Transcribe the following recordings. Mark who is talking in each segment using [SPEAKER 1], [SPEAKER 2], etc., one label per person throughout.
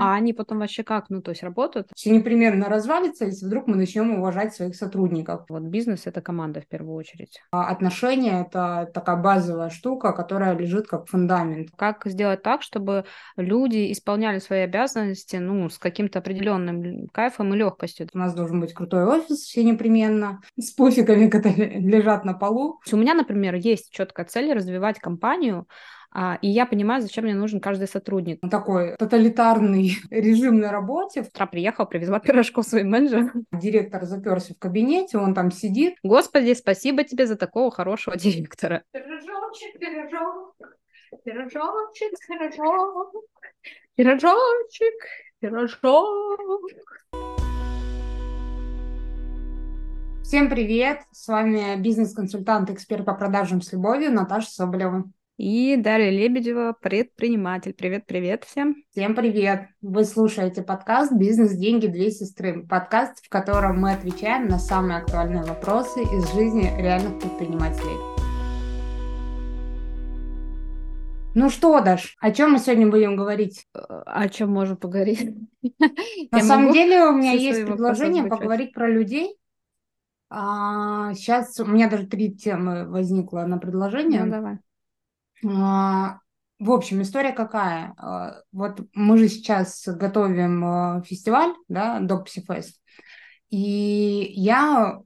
[SPEAKER 1] А они потом вообще как, ну, то есть работают?
[SPEAKER 2] Все непременно развалится, если вдруг мы начнем уважать своих сотрудников.
[SPEAKER 1] Вот бизнес – это команда в первую очередь.
[SPEAKER 2] А отношения – это такая базовая штука, которая лежит как фундамент.
[SPEAKER 1] Как сделать так, чтобы люди исполняли свои обязанности, ну, с каким-то определенным кайфом и легкостью?
[SPEAKER 2] У нас должен быть крутой офис все непременно, с пуфиками, которые лежат на полу.
[SPEAKER 1] У меня, например, есть четкая цель развивать компанию, и я понимаю, зачем мне нужен каждый сотрудник.
[SPEAKER 2] Такой тоталитарный режим на работе.
[SPEAKER 1] Утра приехал, привезла пирожков своим менеджерам.
[SPEAKER 2] Директор заперся в кабинете, он там сидит.
[SPEAKER 1] Господи, спасибо тебе за такого хорошего директора.
[SPEAKER 2] Пирожочек, пирожок, пирожочек,
[SPEAKER 1] пирожок, пирожочек, пирожок.
[SPEAKER 2] Всем привет! С вами бизнес-консультант, эксперт по продажам с любовью Наташа Соболева.
[SPEAKER 1] И Дарья Лебедева, предприниматель. Привет-привет всем.
[SPEAKER 2] Всем привет. Вы слушаете подкаст «Бизнес, деньги, две сестры». Подкаст, в котором мы отвечаем на самые актуальные вопросы из жизни реальных предпринимателей. Ну что, Даш, о чем мы сегодня будем говорить?
[SPEAKER 1] О чем можем поговорить?
[SPEAKER 2] На самом деле у меня есть предложение поговорить про людей. А, сейчас у меня даже три темы возникло на предложение.
[SPEAKER 1] Ну, давай.
[SPEAKER 2] А, в общем, история какая? А, вот мы же сейчас готовим а, фестиваль, да, Fest, и я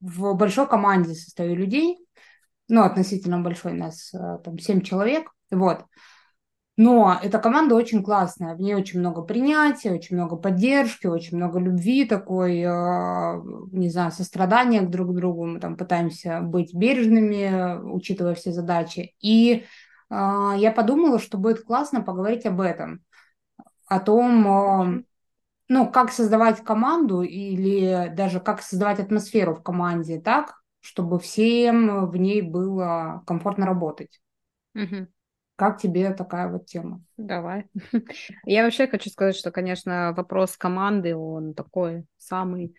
[SPEAKER 2] в большой команде состою людей, ну, относительно большой, нас там семь человек, вот. Но эта команда очень классная, в ней очень много принятия, очень много поддержки, очень много любви такой, не знаю, сострадания друг к другу. Мы там пытаемся быть бережными, учитывая все задачи. И я подумала, что будет классно поговорить об этом, о том, ну, как создавать команду или даже как создавать атмосферу в команде так, чтобы всем в ней было комфортно работать.
[SPEAKER 1] Угу.
[SPEAKER 2] Как тебе такая вот тема?
[SPEAKER 1] Давай. Я вообще хочу сказать, что, конечно, вопрос команды, он такой самый,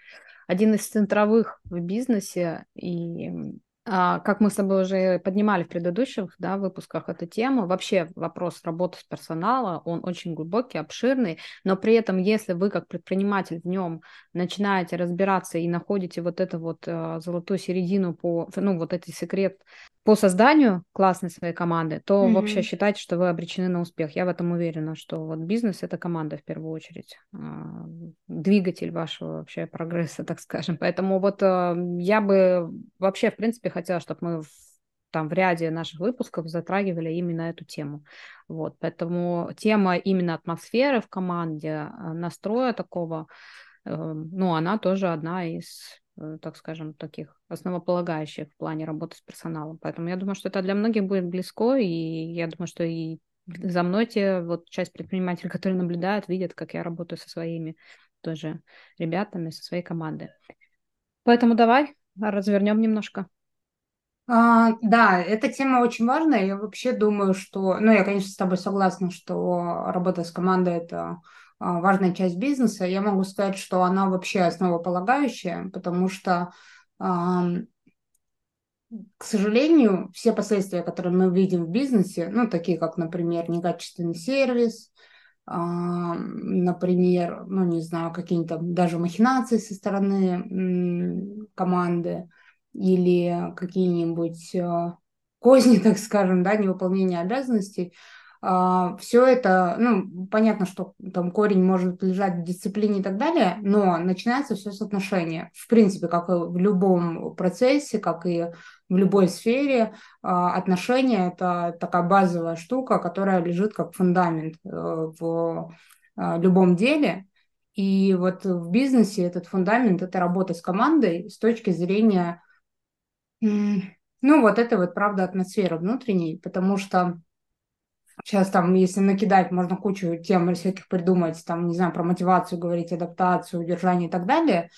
[SPEAKER 1] один из центровых в бизнесе. И а, как мы с тобой уже поднимали в предыдущих да, выпусках эту тему, вообще вопрос работы с персоналом, он очень глубокий, обширный, но при этом, если вы как предприниматель в нем начинаете разбираться и находите вот эту вот uh, золотую середину по, ну, вот этот секрет по созданию классной своей команды, то mm-hmm. вообще считайте, что вы обречены на успех. Я в этом уверена, что вот бизнес это команда в первую очередь, а, двигатель вашего вообще прогресса, так скажем. Поэтому вот а, я бы вообще, в принципе, хотела, чтобы мы в, там в ряде наших выпусков затрагивали именно эту тему. Вот, поэтому тема именно атмосферы в команде, а, настроя такого, э, ну, она тоже одна из так скажем, таких основополагающих в плане работы с персоналом. Поэтому я думаю, что это для многих будет близко, и я думаю, что и за мной те вот часть предпринимателей, которые наблюдают, видят, как я работаю со своими тоже ребятами, со своей командой. Поэтому давай развернем немножко.
[SPEAKER 2] А, да, эта тема очень важная. Я вообще думаю, что, ну, я, конечно, с тобой согласна, что работа с командой это важная часть бизнеса. Я могу сказать, что она вообще основополагающая, потому что, к сожалению, все последствия, которые мы видим в бизнесе, ну, такие как, например, некачественный сервис, например, ну, не знаю, какие-то даже махинации со стороны команды или какие-нибудь а, козни, так скажем, да, невыполнение обязанностей – а, все это, ну, понятно, что там корень может лежать в дисциплине и так далее, но начинается все с отношения. В принципе, как и в любом процессе, как и в любой сфере, а, отношения – это такая базовая штука, которая лежит как фундамент э, в а, любом деле. И вот в бизнесе этот фундамент – это работа с командой с точки зрения, ну, вот это вот, правда, атмосферы внутренней, потому что Сейчас там, если накидать, можно кучу тем всяких придумать, там, не знаю, про мотивацию говорить, адаптацию, удержание и так далее.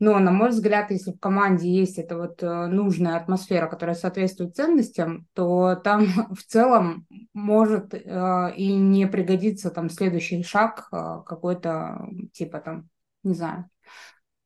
[SPEAKER 2] Но, на мой взгляд, если в команде есть эта вот э, нужная атмосфера, которая соответствует ценностям, то там в целом может э, и не пригодиться там следующий шаг э, какой-то типа там, не знаю,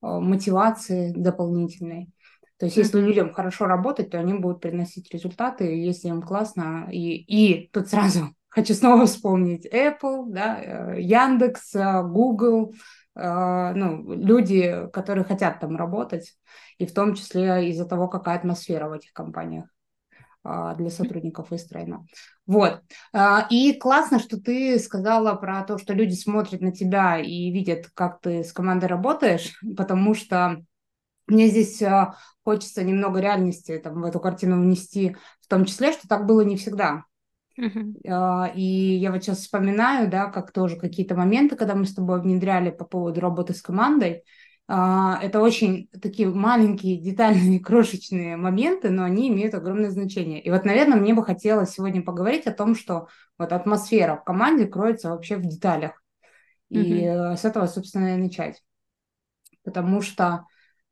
[SPEAKER 2] э, мотивации дополнительной. То есть, если людям хорошо работать, то они будут приносить результаты, если им классно. И, и тут сразу хочу снова вспомнить Apple, да, Яндекс, Google, ну, люди, которые хотят там работать, и в том числе из-за того, какая атмосфера в этих компаниях. Для сотрудников выстроена. Вот. И классно, что ты сказала про то, что люди смотрят на тебя и видят, как ты с командой работаешь, потому что мне здесь хочется немного реальности там, в эту картину внести, в том числе, что так было не всегда. Uh-huh. И я вот сейчас вспоминаю, да, как тоже какие-то моменты, когда мы с тобой внедряли по поводу работы с командой, а, это очень такие маленькие, детальные, крошечные моменты, но они имеют огромное значение. И вот, наверное, мне бы хотелось сегодня поговорить о том, что вот атмосфера в команде кроется вообще в деталях. И mm-hmm. с этого, собственно, и начать. Потому что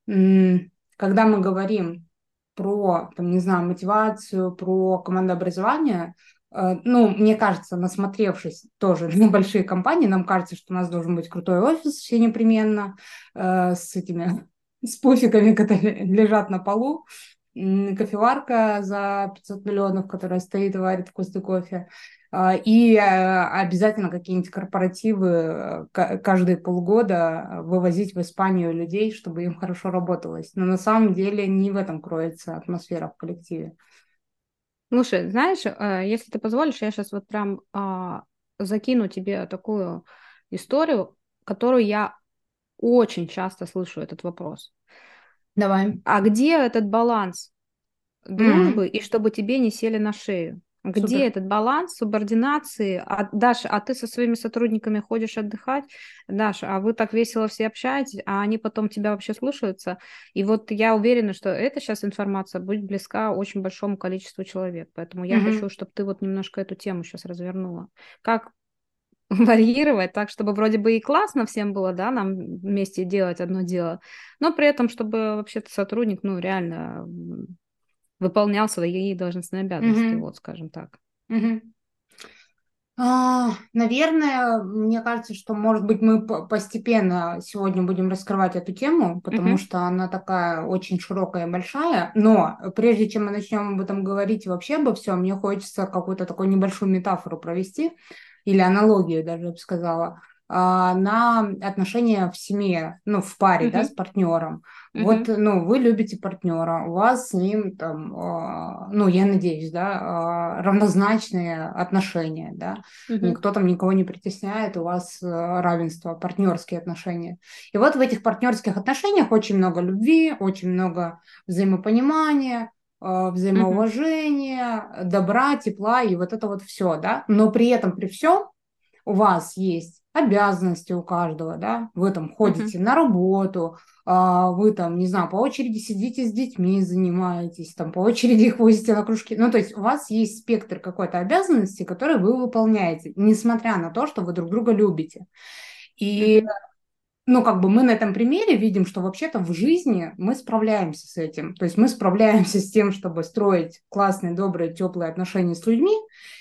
[SPEAKER 2] когда мы говорим про, там, не знаю, мотивацию, про командообразование, ну, мне кажется, насмотревшись тоже на большие компании, нам кажется, что у нас должен быть крутой офис все непременно э, с этими с пуфиками, которые лежат на полу, кофеварка за 500 миллионов, которая стоит и варит вкусный кофе, э, и э, обязательно какие-нибудь корпоративы э, каждые полгода вывозить в Испанию людей, чтобы им хорошо работалось. Но на самом деле не в этом кроется атмосфера в коллективе.
[SPEAKER 1] Слушай, знаешь, э, если ты позволишь, я сейчас вот прям а, закину тебе такую историю, которую я очень часто слышу этот вопрос.
[SPEAKER 2] Давай.
[SPEAKER 1] А где этот баланс дружбы mm-hmm. и чтобы тебе не сели на шею? Где Супер. этот баланс субординации? А, Даша, а ты со своими сотрудниками ходишь отдыхать? Даша, а вы так весело все общаетесь, а они потом тебя вообще слушаются? И вот я уверена, что эта сейчас информация будет близка очень большому количеству человек. Поэтому я mm-hmm. хочу, чтобы ты вот немножко эту тему сейчас развернула. Как варьировать так, чтобы вроде бы и классно всем было, да, нам вместе делать одно дело, но при этом, чтобы вообще-то сотрудник, ну, реально выполнял свои должностные обязанности, mm-hmm. вот скажем так.
[SPEAKER 2] Mm-hmm. А, наверное, мне кажется, что, может быть, мы постепенно сегодня будем раскрывать эту тему, потому mm-hmm. что она такая очень широкая и большая. Но прежде чем мы начнем об этом говорить вообще обо всем, мне хочется какую-то такую небольшую метафору провести или аналогию даже, я бы сказала. А, на отношения в семье, ну, в паре, uh-huh. да, с партнером. Uh-huh. Вот, ну, вы любите партнера, у вас с ним там, а, ну, я надеюсь, да, а, равнозначные отношения, да, uh-huh. никто там никого не притесняет, у вас равенство, партнерские отношения. И вот в этих партнерских отношениях очень много любви, очень много взаимопонимания, взаимоуважения, uh-huh. добра, тепла и вот это вот все, да, но при этом, при всем у вас есть обязанности у каждого, да, вы там ходите uh-huh. на работу, а, вы там, не знаю, по очереди сидите с детьми, занимаетесь, там по очереди их возите на кружки, ну, то есть у вас есть спектр какой-то обязанности, которые вы выполняете, несмотря на то, что вы друг друга любите. И uh-huh ну, как бы мы на этом примере видим, что вообще-то в жизни мы справляемся с этим. То есть мы справляемся с тем, чтобы строить классные, добрые, теплые отношения с людьми,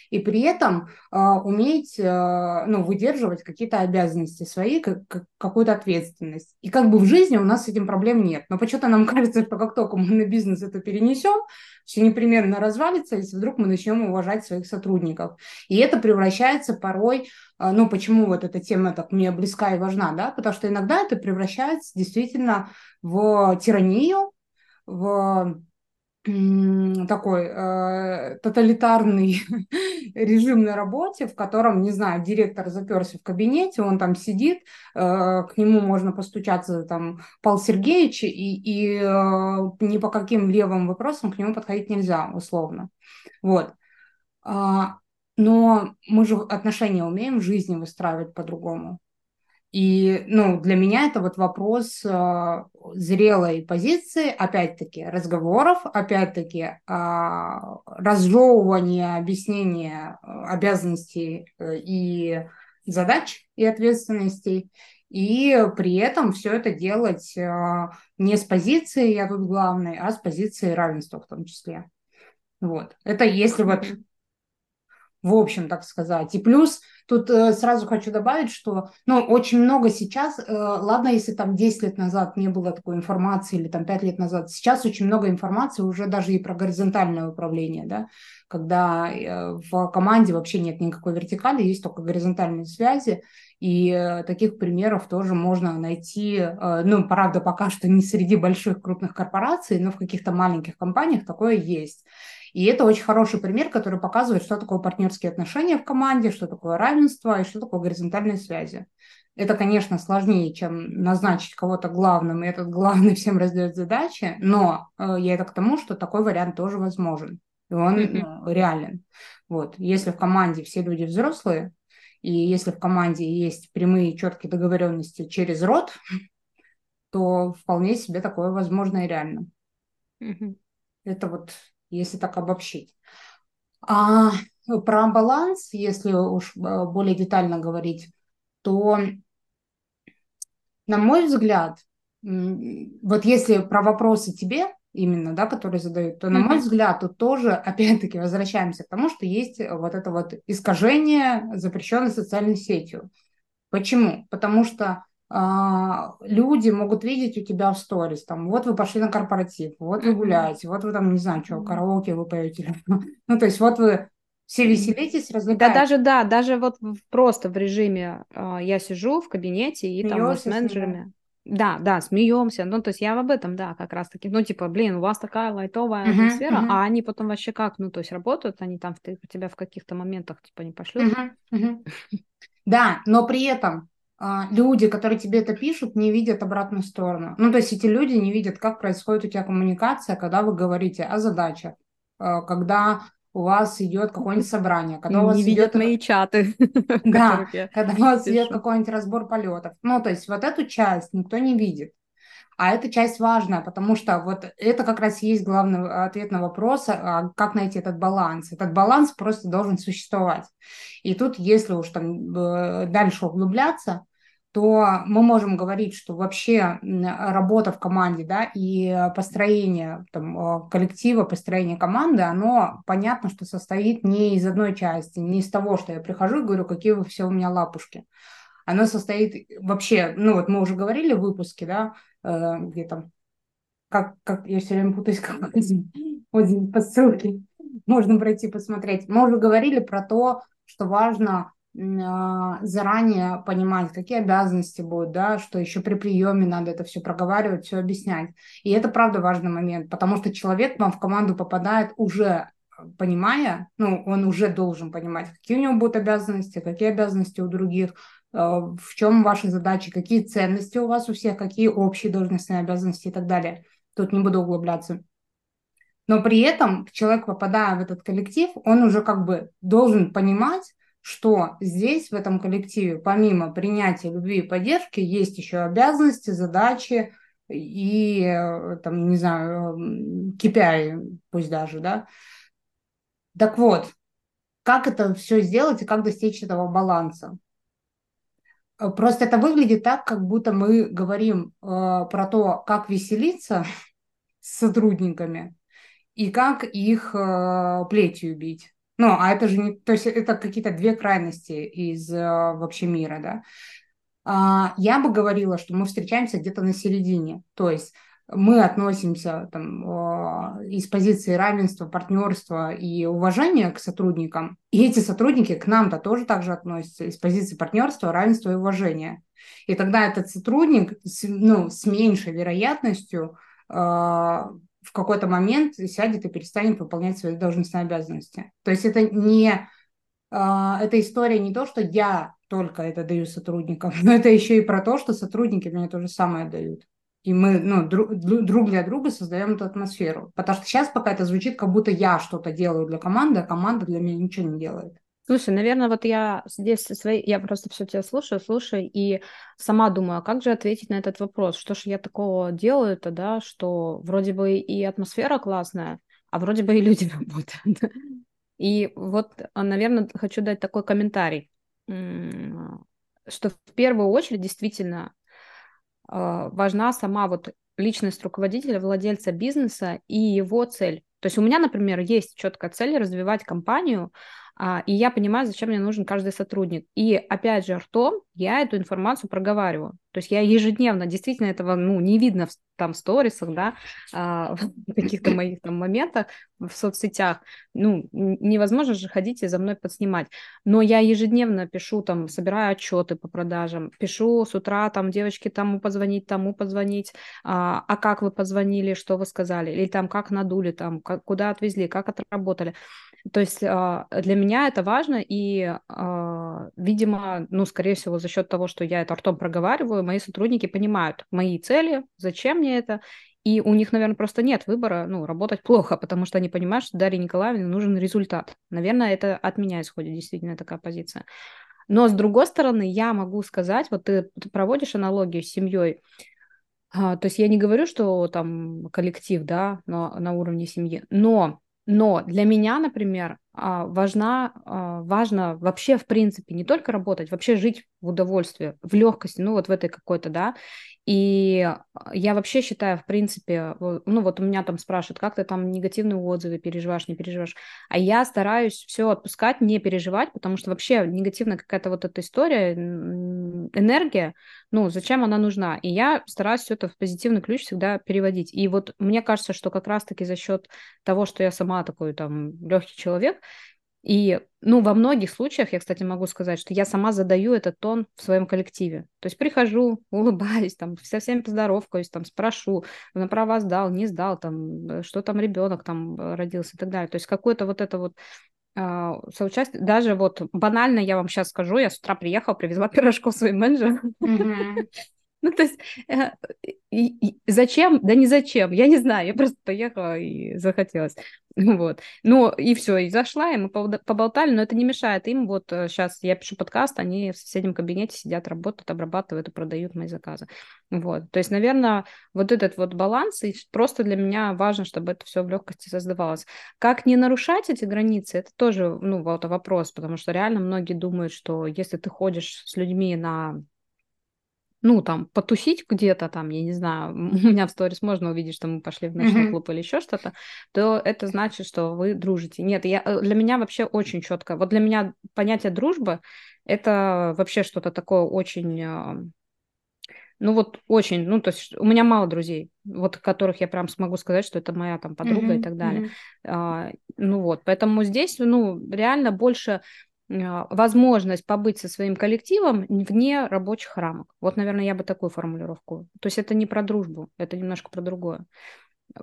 [SPEAKER 2] и при этом э, уметь э, ну, выдерживать какие-то обязанности свои, как, как, какую-то ответственность. И как бы в жизни у нас с этим проблем нет. Но почему-то нам кажется, что как только мы на бизнес это перенесем, все непременно развалится, если вдруг мы начнем уважать своих сотрудников. И это превращается порой, э, ну почему вот эта тема так мне близка и важна, да, потому что иногда это превращается действительно в тиранию, в такой э, тоталитарный режим на работе, в котором, не знаю, директор заперся в кабинете, он там сидит, э, к нему можно постучаться, там, Павел Сергеевич, и, и э, ни по каким левым вопросам к нему подходить нельзя, условно. Вот. А, но мы же отношения умеем в жизни выстраивать по-другому. И, ну, для меня это вот вопрос э, зрелой позиции, опять-таки, разговоров, опять-таки, э, разжевывания, объяснения э, обязанностей э, и задач и ответственностей. И при этом все это делать э, не с позиции «я тут главный», а с позиции равенства в том числе. Вот. Это если вот в общем, так сказать. И плюс тут э, сразу хочу добавить, что ну, очень много сейчас, э, ладно, если там 10 лет назад не было такой информации или там 5 лет назад, сейчас очень много информации уже даже и про горизонтальное управление, да, когда э, в команде вообще нет никакой вертикали, есть только горизонтальные связи, и э, таких примеров тоже можно найти, э, ну, правда, пока что не среди больших крупных корпораций, но в каких-то маленьких компаниях такое есть. И это очень хороший пример, который показывает, что такое партнерские отношения в команде, что такое равенство и что такое горизонтальные связи. Это, конечно, сложнее, чем назначить кого-то главным, и этот главный всем раздает задачи, но э, я это к тому, что такой вариант тоже возможен, и он mm-hmm. реален. Вот. Если в команде все люди взрослые, и если в команде есть прямые четкие договоренности через род, то вполне себе такое возможно и реально. Mm-hmm. Это вот если так обобщить. А про баланс, если уж э, более детально говорить, то, на мой взгляд, вот если про вопросы тебе именно, да, которые задают, то, на мой взгляд, тут тоже, опять-таки, возвращаемся к тому, что есть вот это вот искажение, запрещенной социальной сетью. Почему? Потому что люди могут видеть у тебя в сторис, там, вот вы пошли на корпоратив, вот вы гуляете, вот вы там, не знаю, что, караоке вы поете. Ну, то есть вот вы все веселитесь, развлекаетесь.
[SPEAKER 1] Да, даже, да, даже вот просто в режиме э, я сижу в кабинете и Смеешься там с менеджерами. Да, да, смеемся. Ну, то есть я об этом, да, как раз таки. Ну, типа, блин, у вас такая лайтовая uh-huh, атмосфера, uh-huh. а они потом вообще как, ну, то есть работают, они там в, тебя в каких-то моментах, типа, не пошлют. Uh-huh,
[SPEAKER 2] uh-huh. Да, но при этом а, люди, которые тебе это пишут, не видят обратную сторону. Ну, то есть эти люди не видят, как происходит у тебя коммуникация, когда вы говорите о задачах, а, когда у вас идет какое-нибудь собрание, когда у вас
[SPEAKER 1] не
[SPEAKER 2] идет...
[SPEAKER 1] мои чаты.
[SPEAKER 2] Да, когда у вас идет какой-нибудь разбор полетов. Ну, то есть вот эту часть никто не видит. А эта часть важная, потому что вот это как раз есть главный ответ на вопрос, а как найти этот баланс. Этот баланс просто должен существовать. И тут, если уж там э, дальше углубляться, то мы можем говорить, что вообще работа в команде, да, и построение там, э, коллектива, построение команды, оно понятно, что состоит не из одной части, не из того, что я прихожу и говорю, какие вы все у меня лапушки. Оно состоит вообще, ну вот мы уже говорили в выпуске, да, э, где там, как, как я все время путаюсь, как здесь по ссылке можно пройти посмотреть. Мы уже говорили про то, что важно заранее понимать, какие обязанности будут, да, что еще при приеме надо это все проговаривать, все объяснять. И это правда важный момент, потому что человек вам в команду попадает уже понимая, ну, он уже должен понимать, какие у него будут обязанности, какие обязанности у других, а, в чем ваши задачи, какие ценности у вас у всех, какие общие должностные обязанности и так далее. Тут не буду углубляться. Но при этом человек, попадая в этот коллектив, он уже как бы должен понимать, что здесь, в этом коллективе, помимо принятия любви и поддержки, есть еще обязанности, задачи и, э, там, не знаю, KPI, пусть даже, да. Так вот, как это все сделать и как достичь этого баланса? Э, просто это выглядит так, как будто мы говорим э, про то, как веселиться с сотрудниками и как их э, плетью бить. Ну, а это же не... То есть это какие-то две крайности из э, вообще мира, да. А, я бы говорила, что мы встречаемся где-то на середине. То есть мы относимся там, из позиции равенства, партнерства и уважения к сотрудникам, и эти сотрудники к нам-то тоже также относятся из позиции партнерства, равенства и уважения. И тогда этот сотрудник с, ну, с меньшей вероятностью э, в какой-то момент сядет и перестанет выполнять свои должностные обязанности. То есть это не а, эта история не то, что я только это даю сотрудникам, но это еще и про то, что сотрудники мне то же самое дают. И мы ну, друг, друг для друга создаем эту атмосферу. Потому что сейчас пока это звучит, как будто я что-то делаю для команды, а команда для меня ничего не делает.
[SPEAKER 1] Слушай, наверное, вот я здесь своей, я просто все тебя слушаю, слушаю, и сама думаю, а как же ответить на этот вопрос? Что же я такого делаю-то, да, что вроде бы и атмосфера классная, а вроде бы и люди работают. И вот, а, наверное, хочу дать такой комментарий, что в первую очередь действительно а, важна сама вот личность руководителя, владельца бизнеса и его цель. То есть у меня, например, есть четкая цель развивать компанию, и я понимаю, зачем мне нужен каждый сотрудник. И опять же, ртом я эту информацию проговариваю. То есть я ежедневно, действительно этого ну, не видно в там сторисах, да, а, в каких-то моих там моментах в соцсетях. Ну, невозможно же ходить и за мной подснимать. Но я ежедневно пишу там, собираю отчеты по продажам, пишу с утра там, девочки, тому позвонить, тому позвонить, а, а как вы позвонили, что вы сказали, или там как надули, там, как, куда отвезли, как отработали. То есть а, для меня это важно, и, а, видимо, ну, скорее всего, за счет того, что я это ртом проговариваю, мои сотрудники понимают мои цели, зачем мне это, и у них, наверное, просто нет выбора, ну, работать плохо, потому что они понимают, что Дарье Николаевне нужен результат. Наверное, это от меня исходит действительно такая позиция. Но с другой стороны, я могу сказать, вот ты, проводишь аналогию с семьей, а, то есть я не говорю, что там коллектив, да, но на уровне семьи, но но для меня, например, а, важна, а, важно вообще, в принципе, не только работать, вообще жить в удовольствии, в легкости, ну вот в этой какой-то, да, и я вообще считаю, в принципе, ну вот у меня там спрашивают, как ты там негативные отзывы переживаешь, не переживаешь, а я стараюсь все отпускать, не переживать, потому что вообще негативная какая-то вот эта история, энергия, ну зачем она нужна? И я стараюсь все это в позитивный ключ всегда переводить. И вот мне кажется, что как раз-таки за счет того, что я сама такой там легкий человек, и, ну, во многих случаях, я, кстати, могу сказать, что я сама задаю этот тон в своем коллективе. То есть прихожу, улыбаюсь, там, со всеми поздоровкаюсь, там, спрошу, на права сдал, не сдал, там, э, что там ребенок там э, родился и так далее. То есть какое-то вот это вот а, соучастие, даже вот банально я вам сейчас скажу, я с утра приехала, привезла пирожков своим менеджерам. Mm-hmm. Ну, то есть, э, зачем? Да не зачем, я не знаю, я просто поехала и захотелось. Вот. Ну, и все, и зашла, и мы поболтали, но это не мешает им. Вот сейчас э, я пишу подкаст, они в соседнем кабинете сидят, работают, обрабатывают и продают мои заказы. Вот. То есть, наверное, вот этот вот баланс, и просто для меня важно, чтобы это все в легкости создавалось. Как не нарушать эти границы, это тоже, ну, вот вопрос, потому что реально многие думают, что если ты ходишь с людьми на ну, там, потусить где-то там, я не знаю, у меня в сторис можно увидеть, что мы пошли в ночной mm-hmm. клуб или еще что-то, то это значит, что вы дружите. Нет, я, э, для меня вообще очень четко. Вот для меня понятие дружбы – это вообще что-то такое очень а, ну вот очень, ну то есть у меня мало друзей, вот которых я прям смогу сказать, что это моя там подруга mm-hmm, и так далее. Mm-hmm. А, ну вот, поэтому здесь, ну реально больше возможность побыть со своим коллективом вне рабочих рамок. Вот, наверное, я бы такую формулировку. То есть это не про дружбу, это немножко про другое.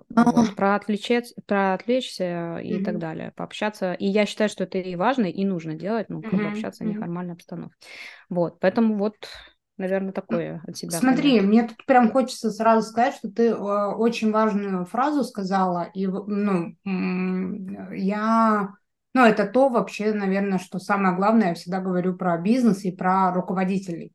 [SPEAKER 1] Вот, про, отвлечься, про отвлечься и mm-hmm. так далее, пообщаться. И я считаю, что это и важно, и нужно делать, ну, mm-hmm. общаться в неформальной обстановке. Вот, поэтому вот, наверное, такое от себя.
[SPEAKER 2] Смотри, понять. мне тут прям хочется сразу сказать, что ты э, очень важную фразу сказала, и, ну, я ну, это то вообще, наверное, что самое главное, я всегда говорю про бизнес и про руководителей,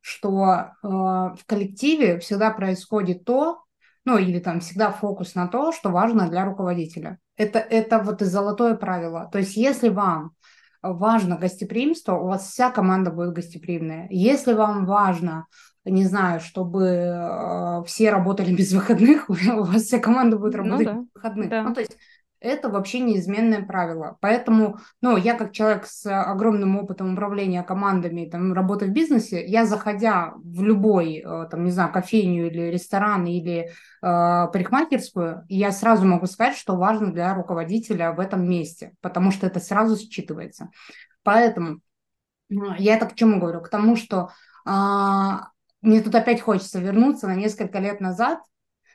[SPEAKER 2] что э, в коллективе всегда происходит то, ну, или там всегда фокус на то, что важно для руководителя. Это, это вот и золотое правило. То есть если вам важно гостеприимство, у вас вся команда будет гостеприимная. Если вам важно не знаю, чтобы э, все работали без выходных, у вас вся команда будет ну работать ну, да. без выходных. Да. Ну, то есть это вообще неизменное правило. Поэтому, ну, я как человек с огромным опытом управления командами, там, работы в бизнесе, я, заходя в любой, э, там, не знаю, кофейню или ресторан или э, парикмахерскую, я сразу могу сказать, что важно для руководителя в этом месте, потому что это сразу считывается. Поэтому э, я это к чему говорю? К тому, что э, мне тут опять хочется вернуться на несколько лет назад,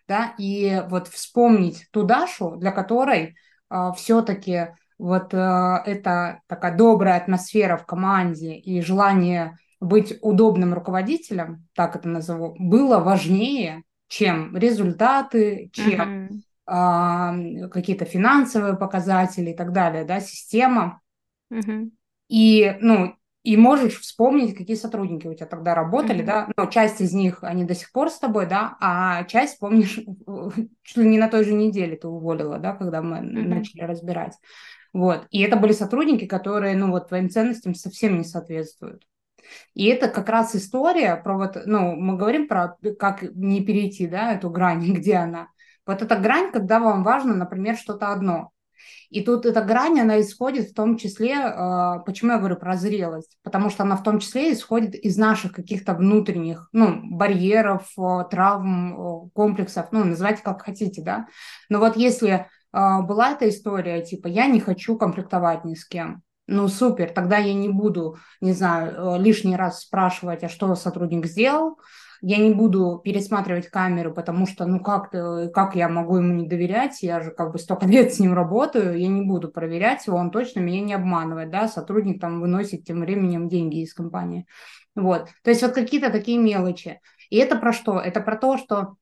[SPEAKER 2] да, и вот вспомнить ту Дашу, для которой э, а, все-таки вот э, эта такая добрая атмосфера в команде и желание быть удобным руководителем, так это назову, было важнее, чем результаты, чем uh-huh. э, какие-то финансовые показатели и так далее, да, система. Uh-huh. И, ну, и можешь вспомнить, какие сотрудники у тебя тогда работали, mm-hmm. да, но часть из них, они до сих пор с тобой, да, а часть, помнишь, чуть ли не на той же неделе ты уволила, да, когда мы mm-hmm. начали разбирать. Вот, и это были сотрудники, которые, ну, вот твоим ценностям совсем не соответствуют. И это как раз история про вот, ну, мы говорим про как не перейти, да, эту грань, где она. Вот эта грань, когда вам важно, например, что-то одно. И тут эта грань, она исходит в том числе, э, почему я говорю про зрелость, потому что она в том числе исходит из наших каких-то внутренних, ну, барьеров, э, травм, комплексов, ну, называйте как хотите, да. Но вот если была эта история, типа, я не хочу конфликтовать ни с кем, ну супер, тогда я не буду, не знаю, лишний раз спрашивать, а что сотрудник сделал, я не буду пересматривать камеру, потому что, ну как, как я могу ему не доверять, я же как бы столько лет с ним работаю, я не буду проверять его, он точно меня не обманывает, да, сотрудник там выносит тем временем деньги из компании. Вот, то есть вот какие-то такие мелочи. И это про что? Это про то, что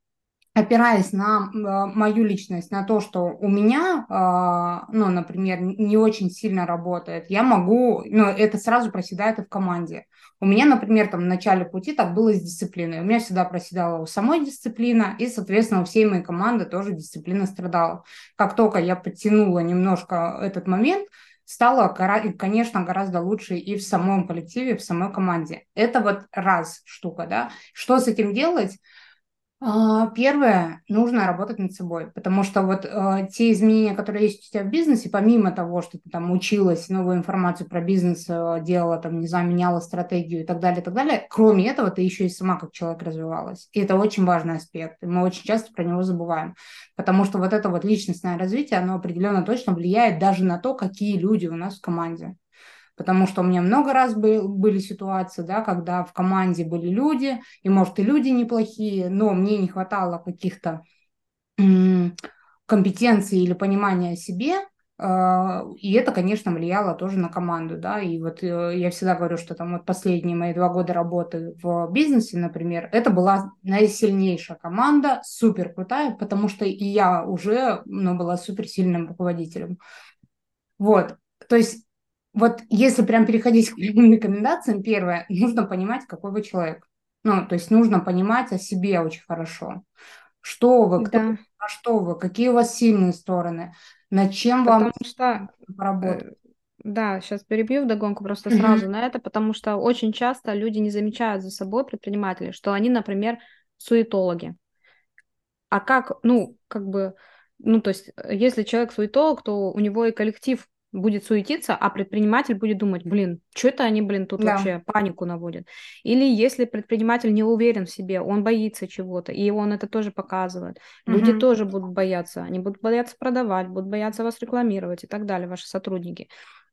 [SPEAKER 2] опираясь на мою личность, на то, что у меня, а, ну, например, не очень сильно работает, я могу, ну, это сразу проседает и в команде. У меня, например, там в начале пути так было с дисциплиной. У меня всегда проседала у самой дисциплина, и, соответственно, у всей моей команды тоже дисциплина страдала. Как только я подтянула немножко этот момент, стало, конечно, гораздо лучше и в самом коллективе, в самой команде. Это вот раз штука, да. Что с этим делать? А, первое, нужно работать над собой, потому что вот э, те изменения, которые есть у тебя в бизнесе, помимо того, что ты там училась, новую информацию про бизнес э, делала, там, не знаю, меняла стратегию и так далее, и так далее, кроме этого, ты еще и сама как человек развивалась. И это очень важный аспект, и мы очень часто про него забываем, потому что вот это вот личностное развитие, оно определенно точно влияет даже на то, какие люди у нас в команде потому что у меня много раз был, были ситуации, да, когда в команде были люди, и, может, и люди неплохие, но мне не хватало каких-то компетенций или понимания о себе, а, и это, конечно, влияло тоже на команду, да, и вот э, я всегда говорю, что там вот последние мои два года работы в бизнесе, например, это была наисильнейшая команда, супер крутая, потому что и я уже, ну, была супер сильным руководителем. Вот, то есть вот если прям переходить к рекомендациям, первое, нужно понимать, какой вы человек. Ну, то есть нужно понимать о себе очень хорошо. Что вы, кто, да. а что вы, какие у вас сильные стороны, над чем
[SPEAKER 1] потому
[SPEAKER 2] вам
[SPEAKER 1] что, поработать. Э, да, сейчас перебью вдогонку просто сразу на это, потому что очень часто люди не замечают за собой, предприниматели, что они, например, суетологи. А как, ну, как бы, ну, то есть, э, если человек суетолог, то у него и коллектив будет суетиться, а предприниматель будет думать, блин, что это они, блин, тут да. вообще панику наводят. Или если предприниматель не уверен в себе, он боится чего-то, и он это тоже показывает. Люди угу. тоже будут бояться, они будут бояться продавать, будут бояться вас рекламировать и так далее, ваши сотрудники.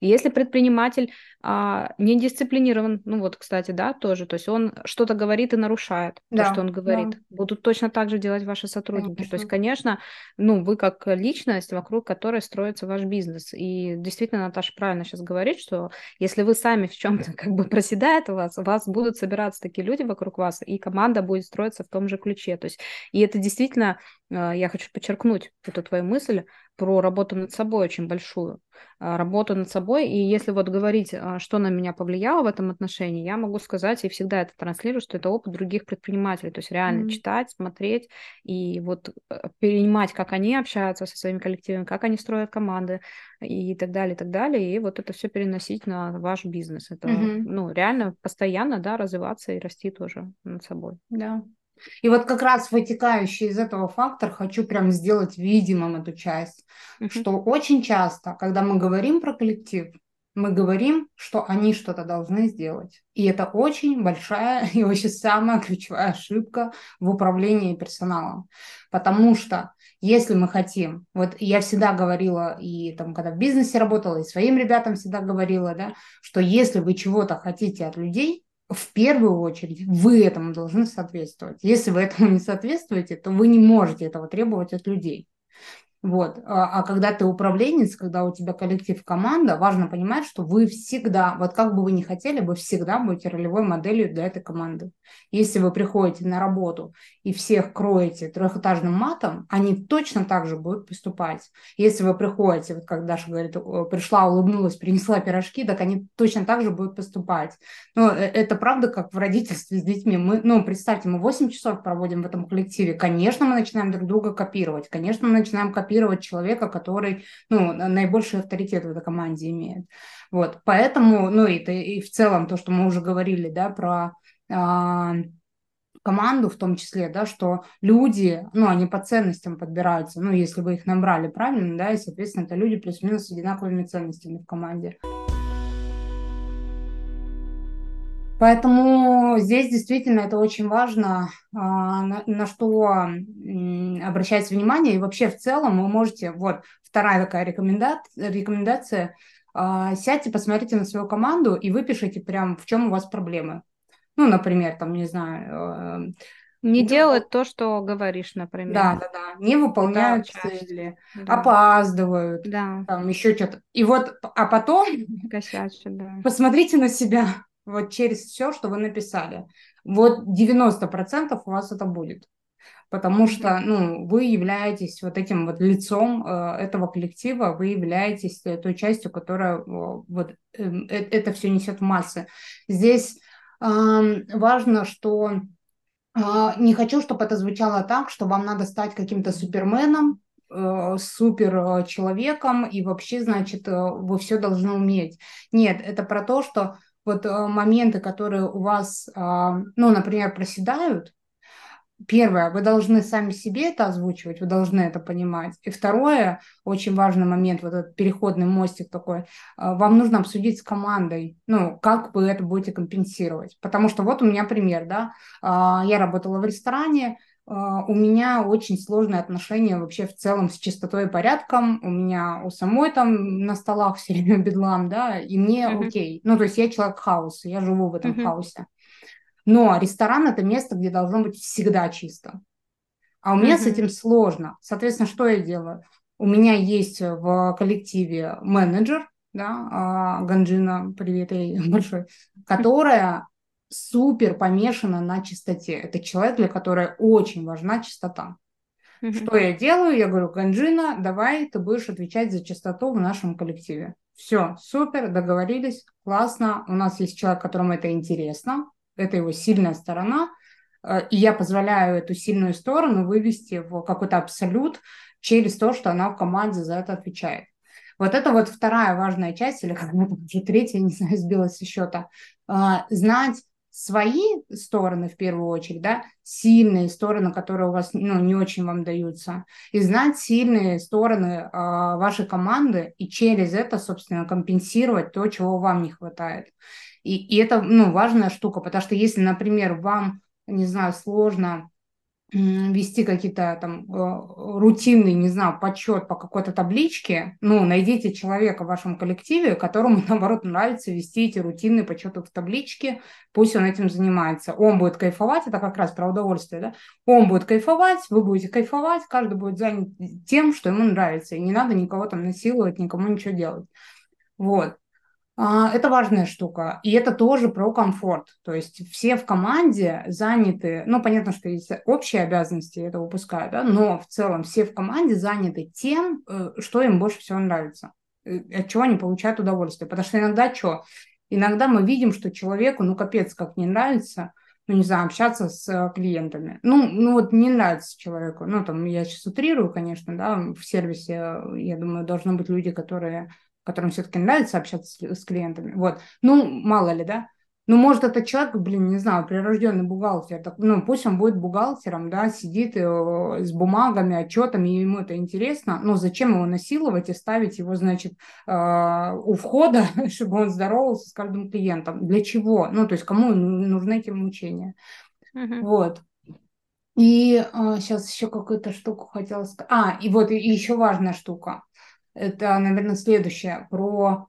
[SPEAKER 1] Если предприниматель а, не дисциплинирован, ну вот, кстати, да, тоже, то есть он что-то говорит и нарушает да, то, что он говорит, да. будут точно так же делать ваши сотрудники. Конечно. То есть, конечно, ну вы как личность, вокруг которой строится ваш бизнес. И действительно, Наташа правильно сейчас говорит, что если вы сами в чем-то как бы проседает у вас, у вас будут собираться такие люди вокруг вас, и команда будет строиться в том же ключе. То есть, и это действительно, я хочу подчеркнуть эту твою мысль, про работу над собой очень большую, а, работу над собой. И если вот говорить, а, что на меня повлияло в этом отношении, я могу сказать, и всегда это транслирую, что это опыт других предпринимателей. То есть реально mm-hmm. читать, смотреть и вот перенимать, как они общаются со своими коллективами, как они строят команды и так далее, и так далее. И вот это все переносить на ваш бизнес. Это, mm-hmm. ну, реально постоянно, да, развиваться и расти тоже над собой.
[SPEAKER 2] Да. И вот как раз вытекающий из этого фактор хочу прям сделать видимым эту часть, uh-huh. что очень часто, когда мы говорим про коллектив, мы говорим, что они что-то должны сделать. И это очень большая и вообще самая ключевая ошибка в управлении персоналом. Потому что если мы хотим, вот я всегда говорила, и там, когда в бизнесе работала, и своим ребятам всегда говорила, да, что если вы чего-то хотите от людей, в первую очередь вы этому должны соответствовать. Если вы этому не соответствуете, то вы не можете этого требовать от людей. Вот. А, а когда ты управленец, когда у тебя коллектив, команда, важно понимать, что вы всегда, вот как бы вы ни хотели, вы всегда будете ролевой моделью для этой команды. Если вы приходите на работу и всех кроете трехэтажным матом, они точно так же будут поступать. Если вы приходите, вот как Даша говорит, пришла, улыбнулась, принесла пирожки, так они точно так же будут поступать. Но э, это правда, как в родительстве с детьми. Мы, ну, представьте, мы 8 часов проводим в этом коллективе. Конечно, мы начинаем друг друга копировать. Конечно, мы начинаем копировать копировать человека, который ну, наибольший авторитет в этой команде имеет. Вот, поэтому, ну, это и в целом то, что мы уже говорили, да, про а, команду в том числе, да, что люди, ну, они по ценностям подбираются, ну, если вы их набрали правильно, да, и, соответственно, это люди плюс-минус с одинаковыми ценностями в команде. Поэтому здесь действительно это очень важно, а, на, на что обращать внимание. И вообще в целом вы можете, вот вторая такая рекомендация, рекомендация сядьте, посмотрите на свою команду и выпишите прям, в чем у вас проблемы. Ну, например, там, не знаю...
[SPEAKER 1] Э, не ну, делать то, что говоришь, например.
[SPEAKER 2] Да, да, да. Не выполняют да, цели, да. опаздывают, да. там еще что-то. И вот, а потом Косячат, да. посмотрите на себя вот через все, что вы написали. Вот 90% у вас это будет. Потому что ну, вы являетесь вот этим вот лицом э, этого коллектива, вы являетесь той частью, которая э, вот э, э это все несет в массы. Здесь важно, что а, не хочу, чтобы это звучало так, что вам надо стать каким-то суперменом, э, супер э, человеком и вообще, значит, э, вы все должны уметь. Нет, это про то, что вот моменты, которые у вас, а, ну, например, проседают, Первое, вы должны сами себе это озвучивать, вы должны это понимать. И второе, очень важный момент, вот этот переходный мостик такой, а, вам нужно обсудить с командой, ну, как вы это будете компенсировать. Потому что вот у меня пример, да, а, я работала в ресторане, у меня очень сложные отношения вообще в целом с чистотой и порядком. У меня у самой там на столах все время бедлам, да, и мне uh-huh. окей. Ну, то есть я человек хаоса, я живу в этом uh-huh. хаосе. Но ресторан это место, где должно быть всегда чисто. А у меня mm-hmm. с этим сложно. Соответственно, что я делаю? У меня есть в коллективе менеджер, да, а, Ганджина, привет ей большой, которая супер помешана на чистоте. Это человек, для которой очень важна чистота. Mm-hmm. Что я делаю? Я говорю, Ганджина, давай ты будешь отвечать за чистоту в нашем коллективе. Все, супер, договорились, классно. У нас есть человек, которому это интересно, это его сильная сторона, э, и я позволяю эту сильную сторону вывести в какой-то абсолют через то, что она в команде за это отвечает. Вот это вот вторая важная часть, или как бы уже третья, не знаю, сбилась со счета. А, знать свои стороны в первую очередь, да, сильные стороны, которые у вас ну, не очень вам даются, и знать сильные стороны э, вашей команды и через это, собственно, компенсировать то, чего вам не хватает. И, и это, ну, важная штука, потому что если, например, вам, не знаю, сложно вести какие-то там э, рутинный, не знаю, подсчет по какой-то табличке, ну, найдите человека в вашем коллективе, которому, наоборот, нравится вести эти рутинные подсчеты в табличке, пусть он этим занимается. Он будет кайфовать, это как раз про удовольствие, да? Он будет кайфовать, вы будете кайфовать, каждый будет занят тем, что ему нравится, и не надо никого там насиловать, никому ничего делать. Вот. А, это важная штука. И это тоже про комфорт. То есть все в команде заняты, ну, понятно, что есть общие обязанности, это выпускают, да, но в целом все в команде заняты тем, э, что им больше всего нравится, э, от чего они получают удовольствие. Потому что иногда что? Иногда мы видим, что человеку, ну, капец, как не нравится, ну, не знаю, общаться с э, клиентами. Ну, ну вот не нравится человеку. Ну, там, я сейчас утрирую, конечно, да, в сервисе, я думаю, должны быть люди, которые которым все-таки нравится общаться с, с клиентами. Вот. Ну, мало ли, да. Ну, может, этот человек, блин, не знаю, прирожденный бухгалтер, так, ну, пусть он будет бухгалтером, да, сидит э, с бумагами, отчетами, и ему это интересно, но зачем его насиловать и ставить его, значит, э, у входа, чтобы он здоровался с каждым клиентом? Для чего? Ну, то есть, кому нужны эти мучения? Uh-huh. Вот. И э, сейчас еще какую-то штуку хотела сказать. А, и вот и еще важная штука это, наверное, следующее про,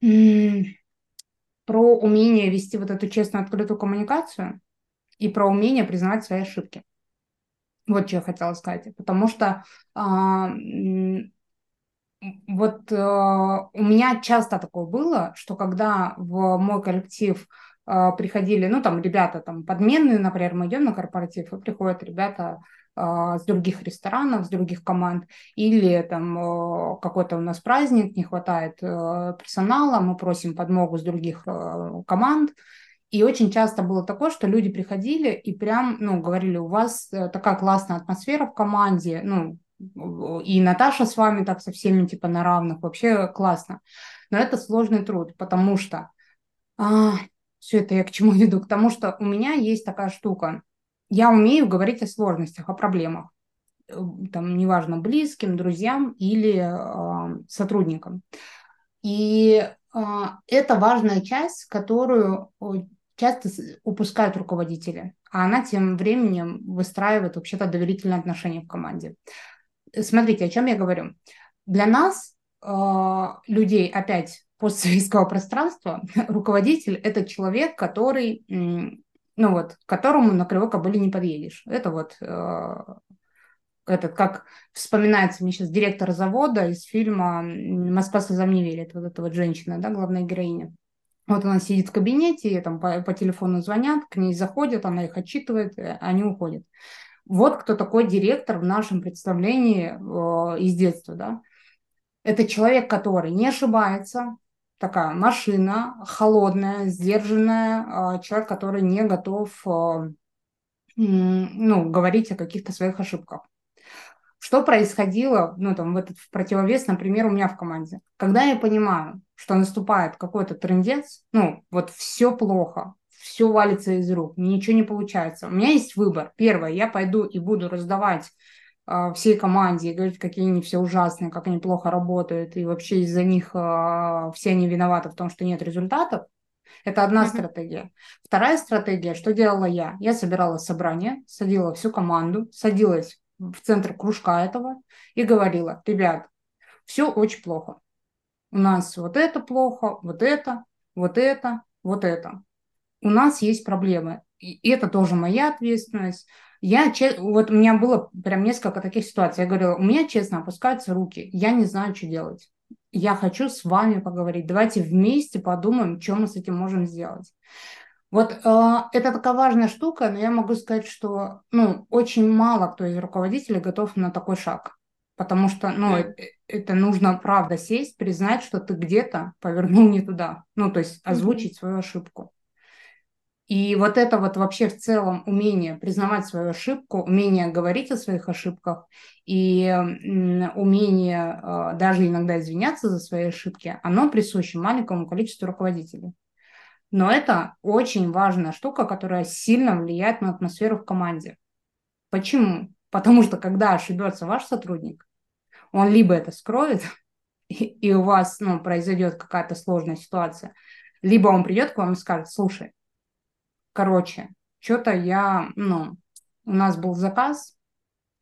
[SPEAKER 2] про умение вести вот эту честную, открытую коммуникацию и про умение признавать свои ошибки. Вот что я хотела сказать. Потому что а, вот а, у меня часто такое было, что когда в мой коллектив а, приходили, ну, там, ребята там подменные, например, мы идем на корпоратив, и приходят ребята с других ресторанов, с других команд, или там э, какой-то у нас праздник, не хватает э, персонала, мы просим подмогу с других э, команд. И очень часто было такое, что люди приходили и прям, ну, говорили, у вас такая классная атмосфера в команде, ну, и Наташа с вами так со всеми типа на равных, вообще классно. Но это сложный труд, потому что а, все это я к чему веду? К тому, что у меня есть такая штука. Я умею говорить о сложностях, о проблемах, э, там, неважно, близким, друзьям или э, сотрудникам. И э, это важная часть, которую часто упускают руководители, а она тем временем выстраивает вообще-то доверительные отношения в команде. Смотрите, о чем я говорю. Для нас, э, людей, опять, постсоветского пространства, руководитель – это человек, который ну вот, к которому на кривой кобыле не подъедешь. Это вот э, этот, как вспоминается мне сейчас директор завода из фильма «Москва слезам не верит», вот эта вот женщина, да, главная героиня. Вот она сидит в кабинете, там по, по телефону звонят, к ней заходят, она их отчитывает, э, они уходят. Вот кто такой директор в нашем представлении э, из детства, да. Это человек, который не ошибается, такая машина, холодная, сдержанная, а, человек, который не готов а, ну, говорить о каких-то своих ошибках. Что происходило, ну, там, в этот в противовес, например, у меня в команде? Когда я понимаю, что наступает какой-то трендец, ну, вот все плохо, все валится из рук, ничего не получается. У меня есть выбор. Первое, я пойду и буду раздавать всей команде и говорить, какие они все ужасные, как они плохо работают, и вообще из-за них а, все они виноваты в том, что нет результатов. Это одна mm-hmm. стратегия. Вторая стратегия, что делала я? Я собирала собрание, садила всю команду, садилась в центр кружка этого и говорила, ребят, все очень плохо. У нас вот это плохо, вот это, вот это, вот это. У нас есть проблемы. И это тоже моя ответственность. Я, вот у меня было прям несколько таких ситуаций. Я говорила, у меня, честно, опускаются руки. Я не знаю, что делать. Я хочу с вами поговорить. Давайте вместе подумаем, что мы с этим можем сделать. Вот э, это такая важная штука, но я могу сказать, что ну, очень мало кто из руководителей готов на такой шаг. Потому что ну, mm. это, нужно, правда, сесть, признать, что ты где-то повернул не туда. Ну, то есть озвучить свою ошибку. И вот это вот вообще в целом умение признавать свою ошибку, умение говорить о своих ошибках и умение а, даже иногда извиняться за свои ошибки, оно присуще маленькому количеству руководителей. Но это очень важная штука, которая сильно влияет на атмосферу в команде. Почему? Потому что когда ошибется ваш сотрудник, он либо это скроет, и у вас ну, произойдет какая-то сложная ситуация, либо он придет к вам и скажет, слушай, Короче, что-то я, ну, у нас был заказ,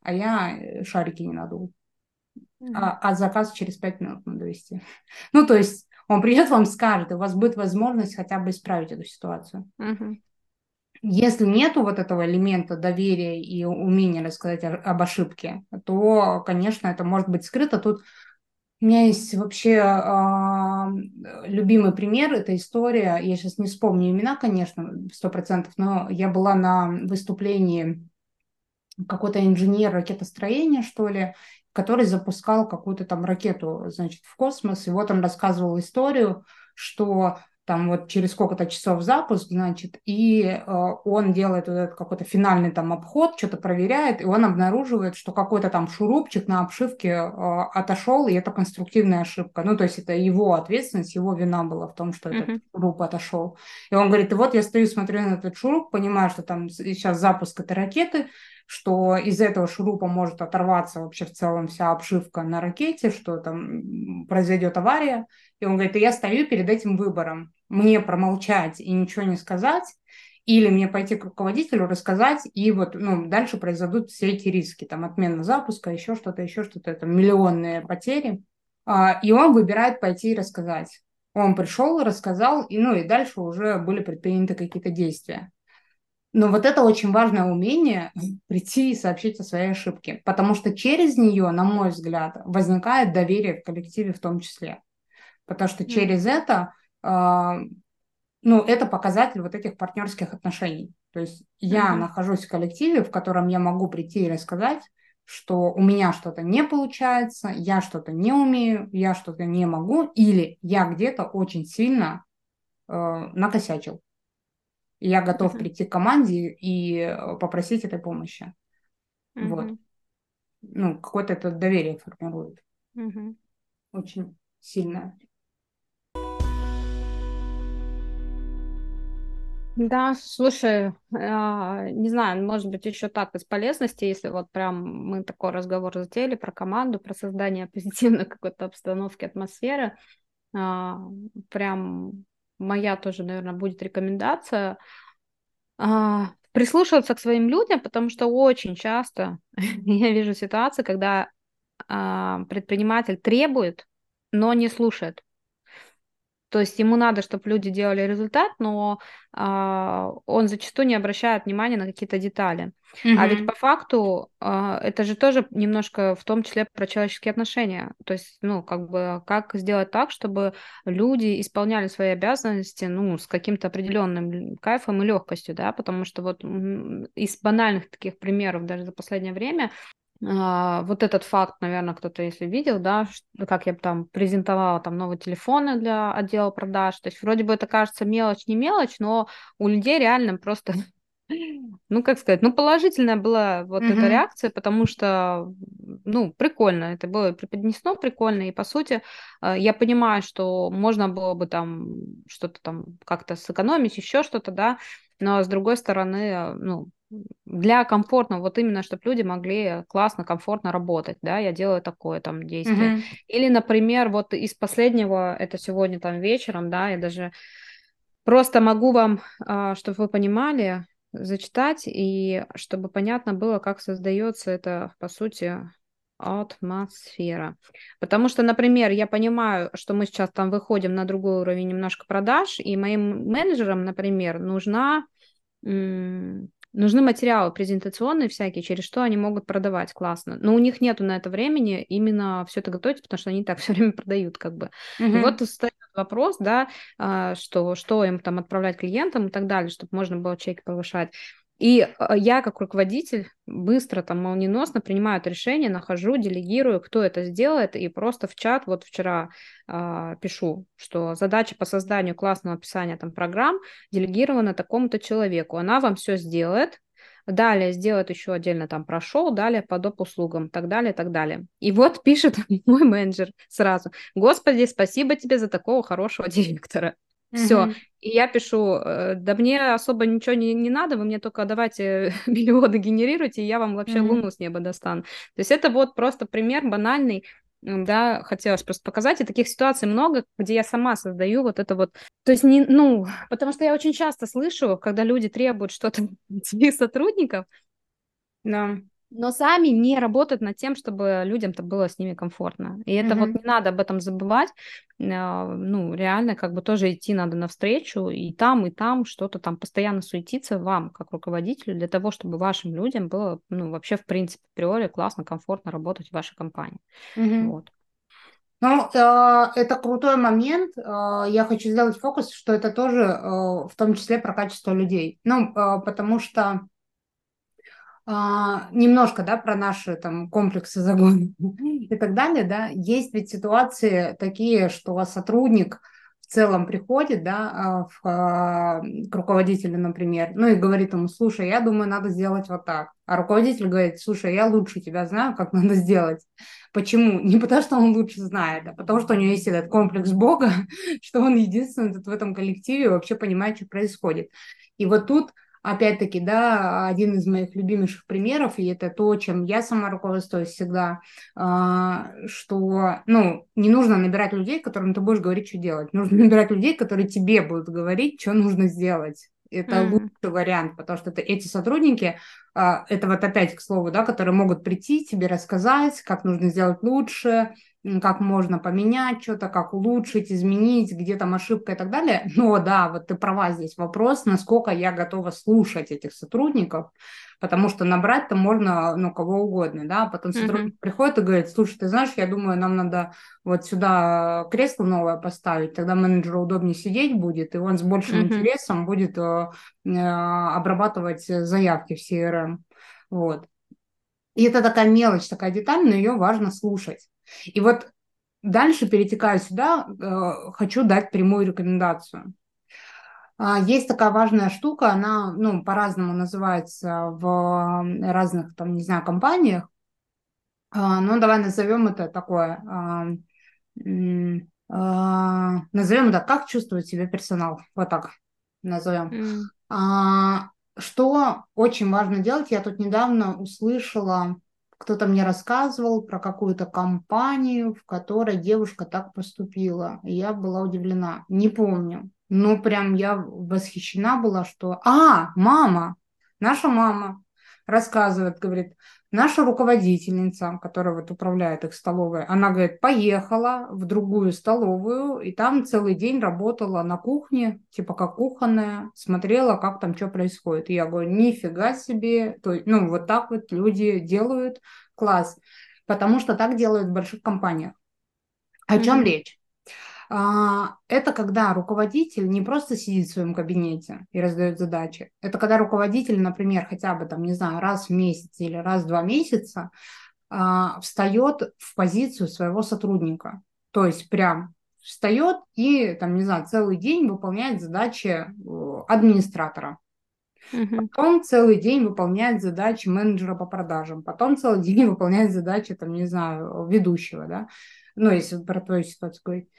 [SPEAKER 2] а я э, шарики не надул. Mm-hmm. А, а заказ через пять минут надо вести. Ну, то есть он придет вам скажет, и у вас будет возможность хотя бы исправить эту ситуацию. Mm-hmm. Если нету вот этого элемента доверия и умения рассказать об ошибке, то, конечно, это может быть скрыто. Тут у меня есть вообще э, любимый пример, это история, я сейчас не вспомню имена, конечно, сто процентов, но я была на выступлении какой-то инженер ракетостроения, что ли, который запускал какую-то там ракету, значит, в космос, и вот он рассказывал историю, что там вот через сколько-то часов запуск, значит, и э, он делает вот этот какой-то финальный там обход, что-то проверяет, и он обнаруживает, что какой-то там шурупчик на обшивке э, отошел, и это конструктивная ошибка. Ну, то есть это его ответственность, его вина была в том, что mm-hmm. этот шуруп отошел. И он говорит, и вот я стою, смотрю на этот шуруп, понимаю, что там сейчас запуск этой ракеты, что из этого шурупа может оторваться вообще в целом вся обшивка на ракете, что там произойдет авария. И он говорит, я стою перед этим выбором. Мне промолчать и ничего не сказать, или мне пойти к руководителю рассказать, и вот ну, дальше произойдут все эти риски, там отмена запуска, еще что-то, еще что-то, это миллионные потери. А, и он выбирает пойти и рассказать. Он пришел, рассказал, и, ну, и дальше уже были предприняты какие-то действия. Но вот это очень важное умение прийти и сообщить о своей ошибке, потому что через нее, на мой взгляд, возникает доверие в коллективе в том числе. Потому что через это, э, ну, это показатель вот этих партнерских отношений. То есть я mm-hmm. нахожусь в коллективе, в котором я могу прийти и рассказать, что у меня что-то не получается, я что-то не умею, я что-то не могу, или я где-то очень сильно э, накосячил я готов mm-hmm. прийти к команде и э, попросить этой помощи. Mm-hmm. Вот. Ну, какое-то это доверие формирует. Mm-hmm. Очень сильное.
[SPEAKER 1] Да, слушай, а, не знаю, может быть, еще так из полезности, если вот прям мы такой разговор затеяли про команду, про создание позитивной какой-то обстановки, атмосферы, а, прям моя тоже, наверное, будет рекомендация а, прислушиваться к своим людям, потому что очень часто я вижу ситуации, когда предприниматель требует, но не слушает. То есть ему надо, чтобы люди делали результат, но а, он зачастую не обращает внимания на какие-то детали. Mm-hmm. А ведь по факту а, это же тоже немножко в том числе про человеческие отношения. То есть, ну, как бы, как сделать так, чтобы люди исполняли свои обязанности, ну, с каким-то определенным кайфом и легкостью, да, потому что вот из банальных таких примеров даже за последнее время вот этот факт, наверное, кто-то, если видел, да, как я там презентовала там новые телефоны для отдела продаж, то есть вроде бы это кажется мелочь, не мелочь, но у людей реально просто, ну, как сказать, ну, положительная была вот mm-hmm. эта реакция, потому что, ну, прикольно, это было преподнесено прикольно, и, по сути, а, я понимаю, что можно было бы там что-то там как-то сэкономить, еще что-то, да, но, с другой стороны, ну, для комфортного, вот именно, чтобы люди могли классно, комфортно работать, да, я делаю такое там действие. Mm-hmm. Или, например, вот из последнего, это сегодня там вечером, да, я даже просто могу вам, а, чтобы вы понимали, зачитать, и чтобы понятно было, как создается это, по сути, атмосфера. Потому что, например, я понимаю, что мы сейчас там выходим на другой уровень немножко продаж, и моим менеджерам, например, нужна нужны материалы презентационные всякие, через что они могут продавать классно. Но у них нету на это времени именно все это готовить, потому что они так все время продают как бы. Mm-hmm. И вот встает вопрос, да, а, что, что им там отправлять клиентам и так далее, чтобы можно было чеки повышать. И а, я, как руководитель, быстро, там, молниеносно принимаю это решение, нахожу, делегирую, кто это сделает, и просто в чат вот вчера э, пишу, что задача по созданию классного описания там программ делегирована такому-то человеку. Она вам все сделает, далее сделает еще отдельно там прошел, далее по доп. услугам, так далее, так далее. И вот пишет мой менеджер сразу, господи, спасибо тебе за такого хорошего директора. Все. Mm-hmm. И я пишу, э, да мне особо ничего не, не надо, вы мне только давайте миллионы генерируйте, и я вам вообще mm-hmm. луну с неба достану. То есть это вот просто пример банальный, да, хотелось просто показать, и таких ситуаций много, где я сама создаю вот это вот, то есть не, ну, потому что я очень часто слышу, когда люди требуют что-то от своих сотрудников, да но сами не работают над тем, чтобы людям-то было с ними комфортно. И это mm-hmm. вот не надо об этом забывать. А, ну, реально, как бы тоже идти надо навстречу, и там, и там что-то там постоянно суетиться вам, как руководителю, для того, чтобы вашим людям было, ну, вообще, в принципе, априори классно, комфортно работать в вашей компании. Mm-hmm. Вот.
[SPEAKER 2] Ну, э, это крутой момент. Э, я хочу сделать фокус, что это тоже э, в том числе про качество людей. Ну, потому что а, немножко, да, про наши там комплексы загона и так далее, да, есть ведь ситуации такие, что сотрудник в целом приходит, да, а, в, а, к руководителю, например, ну и говорит ему, слушай, я думаю, надо сделать вот так. А руководитель говорит, слушай, я лучше тебя знаю, как надо сделать. Почему? Не потому, что он лучше знает, а потому, что у него есть этот комплекс Бога, что он единственный в этом коллективе вообще понимает, что происходит. И вот тут опять-таки, да, один из моих любимейших примеров, и это то, чем я сама руководствуюсь всегда, а, что, ну, не нужно набирать людей, которым ты будешь говорить, что делать. Нужно набирать людей, которые тебе будут говорить, что нужно сделать. Это mm-hmm. лучший вариант, потому что это, эти сотрудники, это вот опять к слову, да, которые могут прийти, тебе рассказать, как нужно сделать лучше, как можно поменять что-то, как улучшить, изменить, где там ошибка и так далее. Но да, вот ты права здесь. Вопрос, насколько я готова слушать этих сотрудников, потому что набрать-то можно, ну, кого угодно, да, потом сотрудник mm-hmm. приходит и говорит, слушай, ты знаешь, я думаю, нам надо вот сюда кресло новое поставить, тогда менеджеру удобнее сидеть будет, и он с большим mm-hmm. интересом будет э, э, обрабатывать заявки в CRM, вот. И это такая мелочь, такая деталь, но ее важно слушать. И вот дальше перетекаю сюда, э, хочу дать прямую рекомендацию. А, есть такая важная штука, она ну, по-разному называется в разных, там, не знаю, компаниях. А, ну, давай назовем это такое, а, назовем это, как чувствует себя персонал, вот так назовем. А, что очень важно делать, я тут недавно услышала, кто-то мне рассказывал про какую-то компанию, в которой девушка так поступила. И я была удивлена. Не помню. Но прям я восхищена была, что... А, мама! Наша мама рассказывает, говорит, наша руководительница, которая вот управляет их столовой, она, говорит, поехала в другую столовую, и там целый день работала на кухне, типа как кухонная, смотрела, как там что происходит. И я говорю, нифига себе, то, ну вот так вот люди делают, класс, потому что так делают в больших компаниях. О чем mm-hmm. речь? А, это когда руководитель не просто сидит в своем кабинете и раздает задачи. Это когда руководитель, например, хотя бы там, не знаю, раз в месяц или раз в два месяца а, встает в позицию своего сотрудника. То есть прям встает и, там, не знаю, целый день выполняет задачи э, администратора. Потом целый день выполняет задачи менеджера по продажам. Потом целый день выполняет задачи, там, не знаю, ведущего, да. Ну, если про твою ситуацию говорить.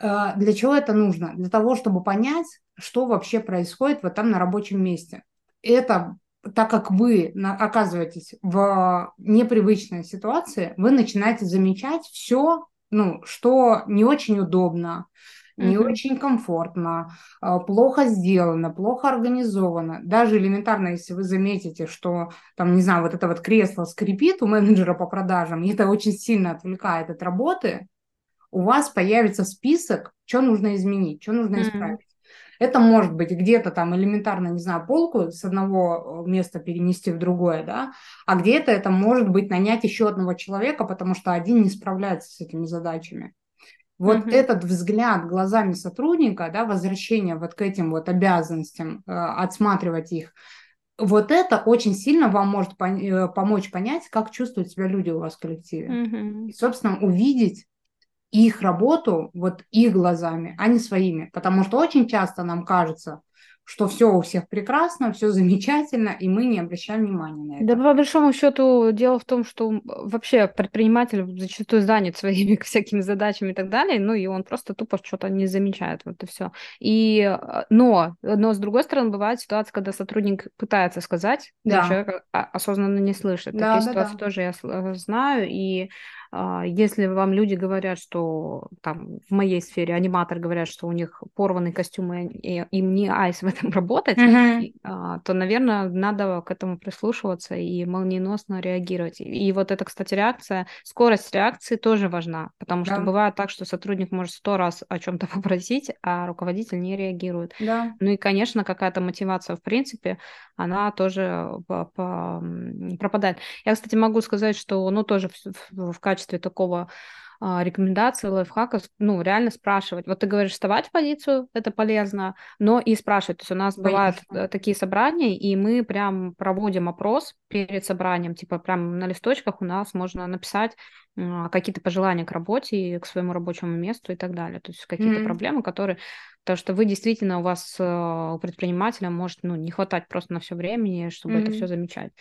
[SPEAKER 2] А, для чего это нужно? Для того, чтобы понять, что вообще происходит вот там на рабочем месте. Это так как вы оказываетесь в непривычной ситуации, вы начинаете замечать все, ну, что не очень удобно, не mm-hmm. очень комфортно, а, плохо сделано, плохо организовано. Даже элементарно, если вы заметите, что там, не знаю, вот это вот кресло скрипит у менеджера по продажам, и это очень сильно отвлекает от работы, у вас появится список, что нужно изменить, что нужно исправить. Mm-hmm. Это может быть где-то там элементарно, не знаю, полку с одного э, места перенести в другое, да, а где-то это может быть нанять еще одного человека, потому что один не справляется с этими задачами. Вот mm-hmm. этот взгляд глазами сотрудника, да, возвращение вот к этим вот обязанностям, э, отсматривать их, вот это очень сильно вам может пон- э, помочь понять, как чувствуют себя люди у вас в коллективе. Mm-hmm. И, собственно, увидеть их работу вот их глазами, а не своими. Потому что очень часто нам кажется, что все у всех прекрасно, все замечательно, и мы не обращаем внимания на это.
[SPEAKER 1] Да, по большому счету, дело в том, что вообще предприниматель зачастую занят своими всякими задачами и так далее, ну и он просто тупо что-то не замечает, вот и все. И, э, но, но с другой стороны, бывает ситуация, когда сотрудник пытается сказать, да. человек осознанно не слышит. Да, Такие да, ситуации да. тоже я э, знаю, и а, если вам люди говорят, что там в моей сфере аниматор говорят, что у них порванный костюм и им не айс в этом работать, uh-huh. то, наверное, надо к этому прислушиваться и молниеносно реагировать. И вот эта, кстати, реакция, скорость реакции тоже важна, потому что да. бывает так, что сотрудник может сто раз о чем-то попросить, а руководитель не реагирует. Да. Ну и, конечно, какая-то мотивация, в принципе, она тоже пропадает. Я, кстати, могу сказать, что, ну, тоже в, в качестве такого а, рекомендаций, лайфхаков, ну, реально спрашивать. Вот ты говоришь, вставать в позицию, это полезно, но и спрашивать. То есть у нас бывают э, такие собрания, и мы прям проводим опрос перед собранием, типа прям на листочках у нас можно написать какие-то пожелания к работе, к своему рабочему месту и так далее. То есть какие-то mm-hmm. проблемы, которые... Потому что вы действительно, у вас, э, у предпринимателя может ну, не хватать просто на все времени, чтобы mm-hmm. это все замечать.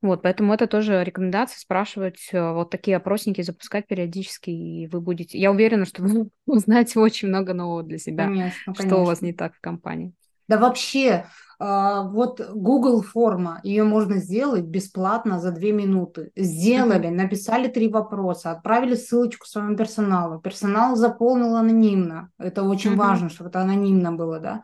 [SPEAKER 1] Вот, поэтому это тоже рекомендация спрашивать, э, вот такие опросники запускать периодически, и вы будете... Я уверена, что вы узнаете очень много нового для себя, конечно, что конечно. у вас не так в компании.
[SPEAKER 2] Да вообще, а, вот Google форма, ее можно сделать бесплатно за две минуты. Сделали, написали три вопроса, отправили ссылочку своему персоналу. Персонал заполнил анонимно. Это очень важно, чтобы это анонимно было, да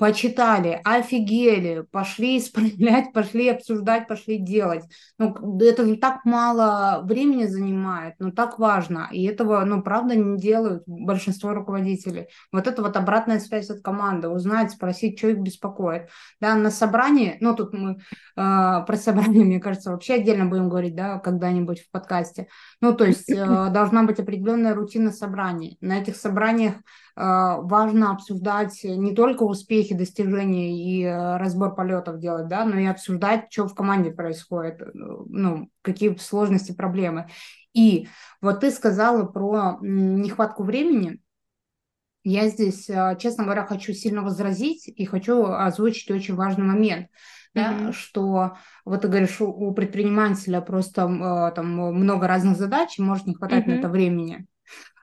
[SPEAKER 2] почитали, офигели, пошли исправлять, пошли обсуждать, пошли делать. Ну, это не так мало времени занимает, но так важно. И этого, ну, правда, не делают большинство руководителей. Вот это вот обратная связь от команды, узнать, спросить, что их беспокоит. Да, на собрании, ну, тут мы э, про собрание, мне кажется, вообще отдельно будем говорить, да, когда-нибудь в подкасте. Ну, то есть э, должна быть определенная рутина собраний. На этих собраниях важно обсуждать не только успехи, достижения и э, разбор полетов делать, да, но и обсуждать, что в команде происходит, э, ну, какие сложности, проблемы. И вот ты сказала про нехватку времени. Я здесь, честно говоря, хочу сильно возразить и хочу озвучить очень важный момент. Да, mm-hmm. что вот ты говоришь, у предпринимателя просто там много разных задач, и может не хватать mm-hmm. на это времени.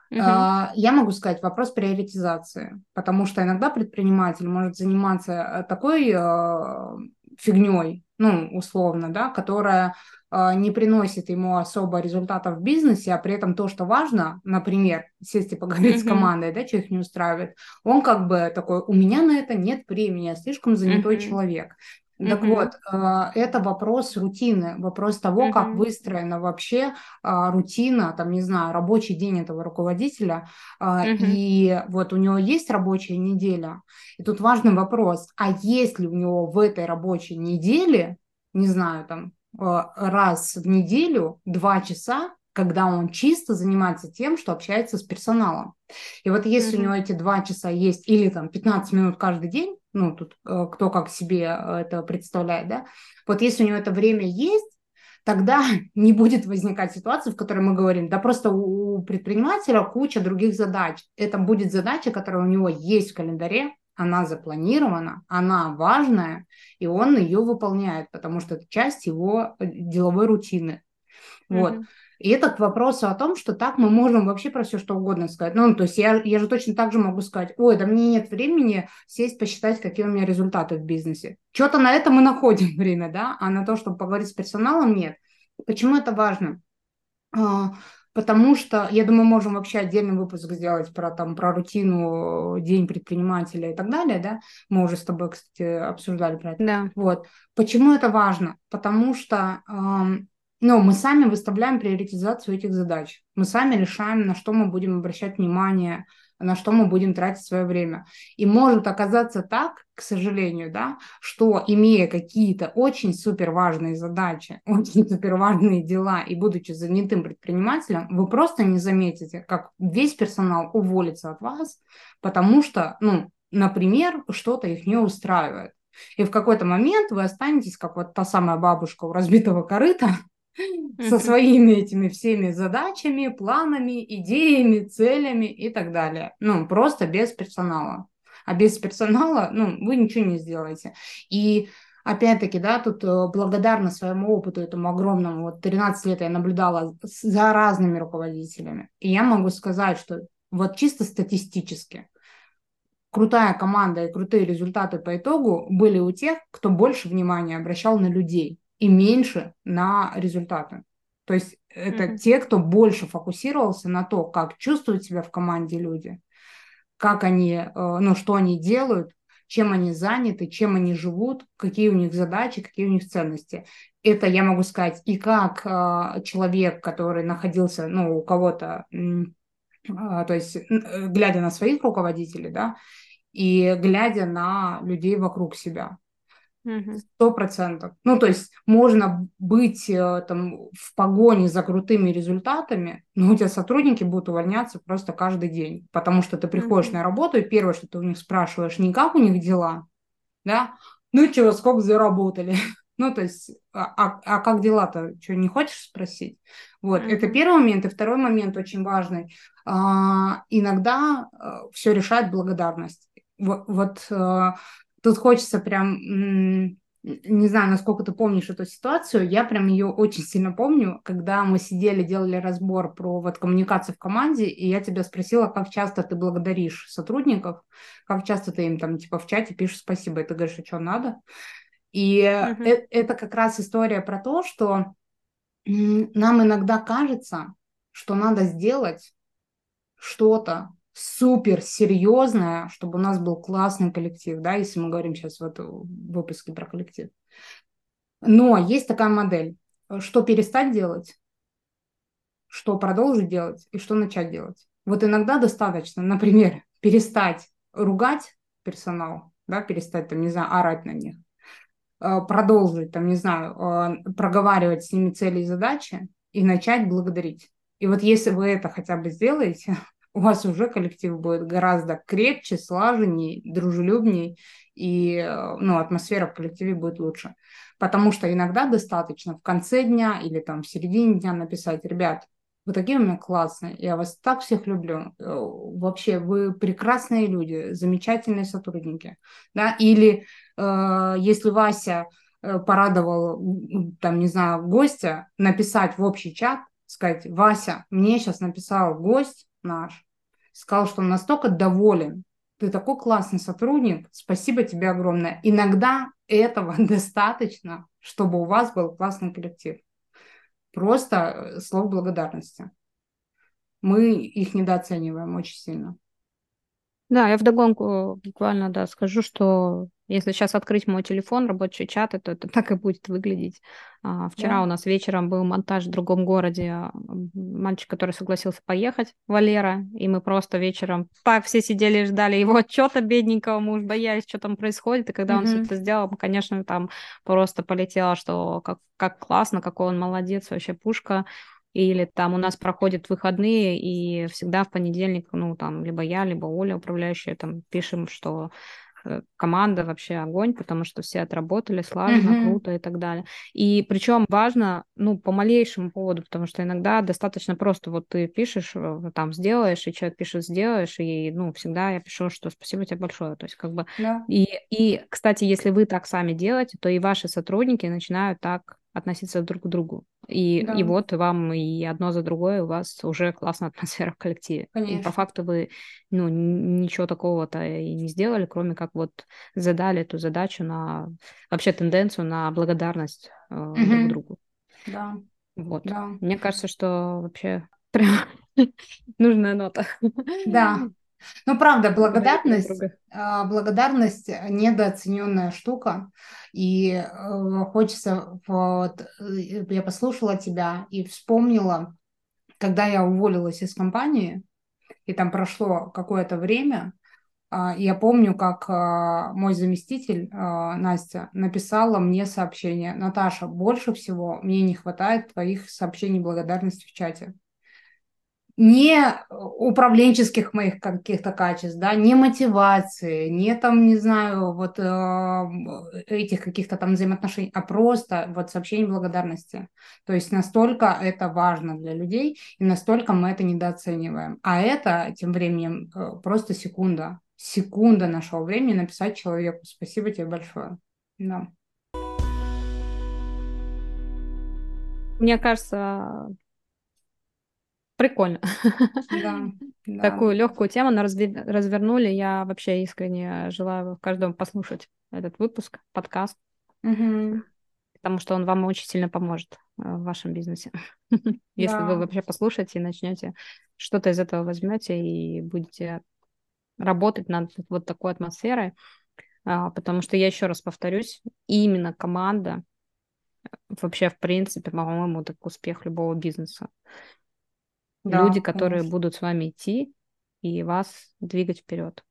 [SPEAKER 2] Угу. Я могу сказать вопрос приоритизации, потому что иногда предприниматель может заниматься э, такой э, фигней, ну, условно, да, которая э, не приносит ему особо результатов в бизнесе, а при этом то, что важно, например, сесть и поговорить mm-hmm. с командой, да, что их не устраивает, он как бы такой, у меня на это нет времени, я слишком занятой mm-hmm. человек. Так uh-huh. вот, а, это вопрос рутины, вопрос того, uh-huh. как выстроена вообще а, рутина, там, не знаю, рабочий день этого руководителя, uh-huh. и вот у него есть рабочая неделя, и тут важный вопрос, а есть ли у него в этой рабочей неделе, не знаю, там, раз в неделю два часа когда он чисто занимается тем, что общается с персоналом. И вот если mm-hmm. у него эти два часа есть или там 15 минут каждый день, ну тут э, кто как себе э, это представляет, да, вот если у него это время есть, тогда не будет возникать ситуации, в которой мы говорим, да просто у предпринимателя куча других задач. Это будет задача, которая у него есть в календаре, она запланирована, она важная, и он ее выполняет, потому что это часть его э, деловой рутины. Mm-hmm. И это к вопросу о том, что так мы можем вообще про все что угодно сказать. Ну, то есть я, я же точно так же могу сказать, ой, да мне нет времени сесть посчитать, какие у меня результаты в бизнесе. Что-то на это мы находим время, да, а на то, чтобы поговорить с персоналом, нет. Почему это важно? А, потому что, я думаю, можем вообще отдельный выпуск сделать про, там, про рутину, день предпринимателя и так далее, да? Мы уже с тобой, кстати, обсуждали про это.
[SPEAKER 1] Да.
[SPEAKER 2] Вот. Почему это важно? Потому что но мы сами выставляем приоритизацию этих задач. Мы сами решаем, на что мы будем обращать внимание, на что мы будем тратить свое время. И может оказаться так, к сожалению, да, что имея какие-то очень супер важные задачи, очень супер важные дела и будучи занятым предпринимателем, вы просто не заметите, как весь персонал уволится от вас, потому что, ну, например, что-то их не устраивает. И в какой-то момент вы останетесь, как вот та самая бабушка у разбитого корыта, со своими этими всеми задачами, планами, идеями, целями и так далее. Ну, просто без персонала. А без персонала, ну, вы ничего не сделаете. И опять-таки, да, тут э, благодарна своему опыту, этому огромному, вот 13 лет я наблюдала за разными руководителями. И я могу сказать, что вот чисто статистически крутая команда и крутые результаты по итогу были у тех, кто больше внимания обращал на людей и меньше на результаты. То есть это mm-hmm. те, кто больше фокусировался на то, как чувствуют себя в команде люди, как они, э, ну, что они делают, чем они заняты, чем они живут, какие у них задачи, какие у них ценности. Это я могу сказать и как э, человек, который находился, ну, у кого-то, э, то есть э, глядя на своих руководителей, да, и глядя на людей вокруг себя. Сто процентов. Ну, то есть можно быть э, там в погоне за крутыми результатами, но у тебя сотрудники будут увольняться просто каждый день, потому что ты приходишь mm-hmm. на работу, и первое, что ты у них спрашиваешь, не как у них дела, да, ну чего, сколько заработали, ну, то есть, а, а, а как дела-то, что, не хочешь спросить? Вот, mm-hmm. это первый момент. И второй момент очень важный. А, иногда а, э, все решает благодарность. Вот, вот а, Тут хочется прям, не знаю, насколько ты помнишь эту ситуацию, я прям ее очень сильно помню, когда мы сидели, делали разбор про вот коммуникацию в команде, и я тебя спросила, как часто ты благодаришь сотрудников, как часто ты им там типа в чате пишешь спасибо, и ты говоришь, а что надо? И uh-huh. это, это как раз история про то, что нам иногда кажется, что надо сделать что-то супер серьезная, чтобы у нас был классный коллектив, да, если мы говорим сейчас вот в выпуске про коллектив. Но есть такая модель, что перестать делать, что продолжить делать и что начать делать. Вот иногда достаточно, например, перестать ругать персонал, да, перестать, там, не знаю, орать на них, э, продолжить, там, не знаю, э, проговаривать с ними цели и задачи и начать благодарить. И вот если вы это хотя бы сделаете, у вас уже коллектив будет гораздо крепче, слаженнее, дружелюбнее, и э, ну, атмосфера в коллективе будет лучше. Потому что иногда достаточно в конце дня или там в середине дня написать, ребят, вы такие у меня классные, я вас так всех люблю. Э, вообще, вы прекрасные люди, замечательные сотрудники. Да? Или э, если Вася э, порадовал, там, не знаю, гостя, написать в общий чат, сказать, Вася, мне сейчас написал гость, наш, сказал, что он настолько доволен, ты такой классный сотрудник, спасибо тебе огромное. Иногда этого достаточно, чтобы у вас был классный коллектив. Просто э, слов благодарности. Мы их недооцениваем очень сильно.
[SPEAKER 1] Да, я вдогонку буквально, да, скажу, что если сейчас открыть мой телефон, рабочие чаты, то это так и будет выглядеть. А, вчера да. у нас вечером был монтаж в другом городе. Мальчик, который согласился поехать, Валера, и мы просто вечером так все сидели и ждали его отчета бедненького, мы уж боялись, что там происходит. И когда mm-hmm. он все это сделал, конечно, там просто полетело, что как, как классно, какой он молодец, вообще пушка или там у нас проходят выходные, и всегда в понедельник, ну, там, либо я, либо Оля, управляющая, там, пишем, что команда вообще огонь, потому что все отработали слаженно, mm-hmm. круто и так далее. И причем важно, ну, по малейшему поводу, потому что иногда достаточно просто вот ты пишешь, э, там, сделаешь, и человек пишет, сделаешь, и, ну, всегда я пишу, что спасибо тебе большое. То есть, как бы... Yeah. И, и, кстати, если вы так сами делаете, то и ваши сотрудники начинают так относиться друг к другу. И, да. и вот вам и одно за другое у вас уже классная атмосфера в коллективе. Конечно. И по факту вы ну, ничего такого-то и не сделали, кроме как вот задали эту задачу на вообще тенденцию на благодарность э, угу. друг другу.
[SPEAKER 2] Да.
[SPEAKER 1] Вот.
[SPEAKER 2] Да.
[SPEAKER 1] Мне кажется, что вообще прям нужная нота.
[SPEAKER 2] Да, ну, правда, благодарность, а, благодарность недооцененная штука. И э, хочется, вот, э, я послушала тебя и вспомнила, когда я уволилась из компании, и там прошло какое-то время, а, я помню, как а, мой заместитель Настя написала мне сообщение. Наташа, больше всего мне не хватает твоих сообщений благодарности в чате не управленческих моих каких-то качеств, да, не мотивации, не там, не знаю, вот э, этих каких-то там взаимоотношений, а просто вот сообщение благодарности. То есть настолько это важно для людей, и настолько мы это недооцениваем. А это тем временем э, просто секунда, секунда нашего времени написать человеку «Спасибо тебе большое». Да.
[SPEAKER 1] Мне кажется, Прикольно.
[SPEAKER 2] Да, да.
[SPEAKER 1] Такую легкую тему на развернули. Я вообще искренне желаю каждому послушать этот выпуск, подкаст,
[SPEAKER 2] угу.
[SPEAKER 1] потому что он вам очень сильно поможет э, в вашем бизнесе. Если да. вы вообще послушаете и начнете что-то из этого возьмете и будете работать над вот такой атмосферой, а, потому что я еще раз повторюсь, именно команда вообще, в принципе, по-моему, так успех любого бизнеса. Да, Люди, которые конечно. будут с вами идти и вас двигать вперед.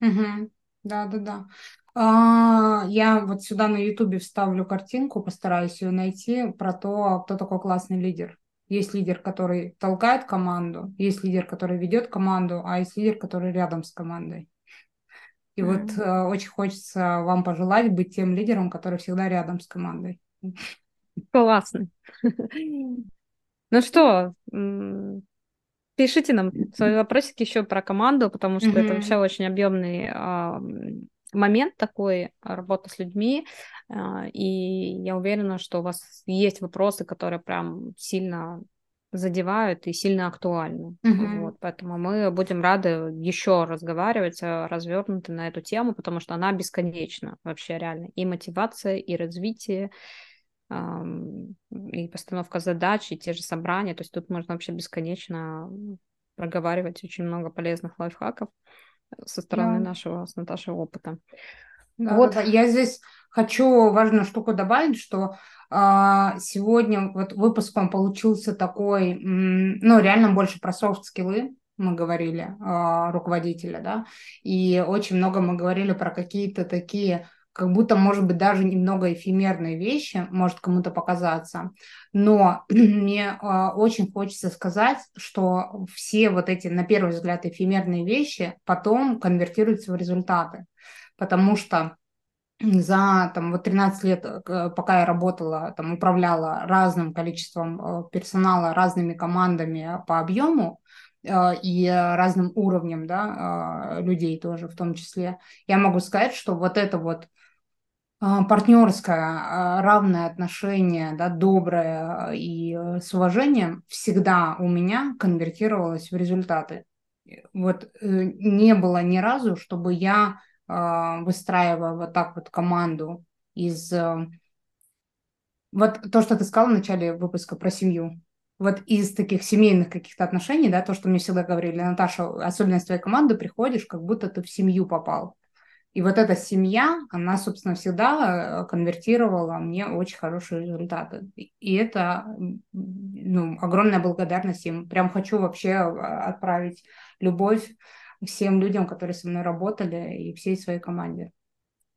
[SPEAKER 2] Угу. Да, да, да. А, я вот сюда на Ютубе вставлю картинку, постараюсь ее найти про то, кто такой классный лидер. Есть лидер, который толкает команду, есть лидер, который ведет команду, а есть лидер, который рядом с командой. И mm вот э, очень хочется вам пожелать быть тем лидером, который всегда рядом с командой.
[SPEAKER 1] Классно. Ну что, Пишите нам свои вопросики еще про команду, потому что mm-hmm. это вообще очень объемный а, момент такой работа с людьми, а, и я уверена, что у вас есть вопросы, которые прям сильно задевают и сильно актуальны. Mm-hmm. Вот, поэтому мы будем рады еще разговаривать а, развернуто на эту тему, потому что она бесконечна вообще реально. И мотивация, и развитие, и постановка задач, и те же собрания. То есть тут можно вообще бесконечно проговаривать очень много полезных лайфхаков со стороны да. нашего с Наташей опыта.
[SPEAKER 2] Да, вот. Да, да. Я здесь хочу важную штуку добавить, что а, сегодня вот выпуск он получился такой, ну, реально больше про софт-скиллы, мы говорили, а, руководителя, да, и очень много мы говорили про какие-то такие как будто, может быть, даже немного эфемерные вещи, может кому-то показаться. Но мне э, очень хочется сказать, что все вот эти, на первый взгляд, эфемерные вещи потом конвертируются в результаты. Потому что за там, вот 13 лет, э, пока я работала, там, управляла разным количеством э, персонала, разными командами по объему, э, и разным уровнем да, людей тоже в том числе, я могу сказать, что вот это вот а, партнерское, а, равное отношение, да, доброе и э, с уважением всегда у меня конвертировалось в результаты. вот э, не было ни разу, чтобы я выстраивая вот так вот команду из... Э, вот то, что ты сказала в начале выпуска про семью. Вот из таких семейных каких-то отношений, да, то, что мне всегда говорили, Наташа, особенность твоей команды, приходишь, как будто ты в семью попал. И вот эта семья, она, собственно, всегда конвертировала мне очень хорошие результаты. И это ну, огромная благодарность им. Прям хочу вообще отправить любовь всем людям, которые со мной работали, и всей своей команде.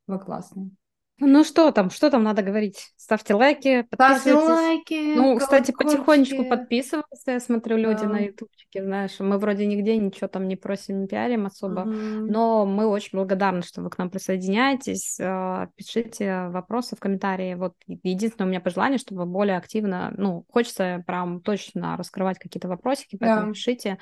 [SPEAKER 2] Вы классные.
[SPEAKER 1] Ну что там, что там надо говорить? Ставьте лайки, подписывайтесь. Ставьте
[SPEAKER 2] лайки.
[SPEAKER 1] Ну, кстати, потихонечку подписывайтесь. Я смотрю, люди да. на ютубчике, знаешь, мы вроде нигде ничего там не просим, не пиарим особо, угу. но мы очень благодарны, что вы к нам присоединяетесь. А, пишите вопросы в комментарии. Вот единственное у меня пожелание, чтобы более активно, ну, хочется прям точно раскрывать какие-то вопросики, поэтому да. пишите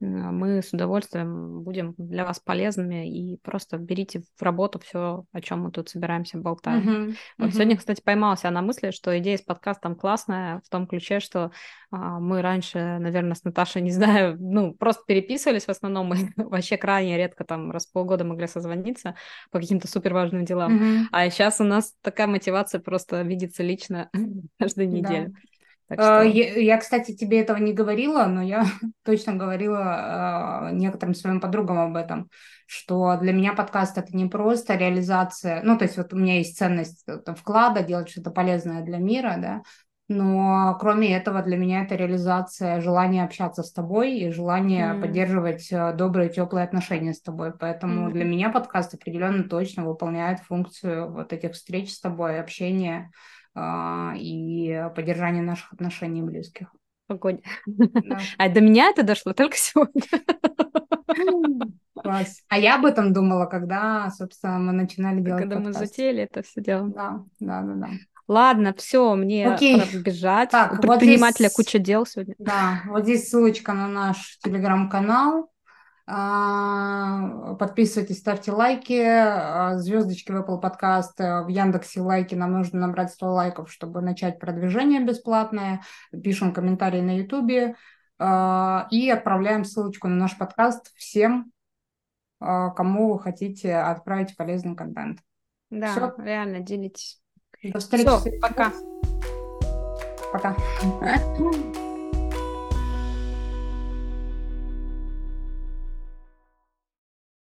[SPEAKER 1] мы с удовольствием будем для вас полезными и просто берите в работу все, о чем мы тут собираемся болтать. Uh-huh, вот uh-huh. сегодня, кстати, поймался на мысли, что идея с подкастом классная в том ключе, что а, мы раньше, наверное, с Наташей, не знаю, ну, просто переписывались в основном, мы вообще крайне редко там раз в полгода могли созвониться по каким-то супер важным делам, uh-huh. а сейчас у нас такая мотивация просто видеться лично каждую неделю. Да.
[SPEAKER 2] А, что... я, я, кстати, тебе этого не говорила, но я точно говорила э, некоторым своим подругам об этом, что для меня подкаст это не просто реализация, ну, то есть вот у меня есть ценность это, вклада, делать что-то полезное для мира, да, но кроме этого для меня это реализация желания общаться с тобой и желания mm. поддерживать э, добрые, теплые отношения с тобой. Поэтому mm. для меня подкаст определенно точно выполняет функцию вот этих встреч с тобой, общения и поддержание наших отношений близких.
[SPEAKER 1] Огонь. Да. А до меня это дошло только сегодня.
[SPEAKER 2] Класс. А я об этом думала, когда, собственно, мы начинали делать
[SPEAKER 1] Когда подкаст. мы затеяли это все дело.
[SPEAKER 2] Да, да, да, да.
[SPEAKER 1] Ладно, все, мне Окей. пора бежать. Так, У предпринимателя вот здесь, куча дел сегодня.
[SPEAKER 2] Да, вот здесь ссылочка на наш телеграм-канал. А, подписывайтесь, ставьте лайки, а, звездочки в Apple Podcast, э, в Яндексе лайки. Нам нужно набрать 100 лайков, чтобы начать продвижение бесплатное. Пишем комментарии на YouTube а, и отправляем ссылочку на наш подкаст всем, кому вы хотите отправить полезный контент.
[SPEAKER 1] Да, Все. реально, делитесь.
[SPEAKER 2] До встречи.
[SPEAKER 1] Все, пока.
[SPEAKER 2] Пока.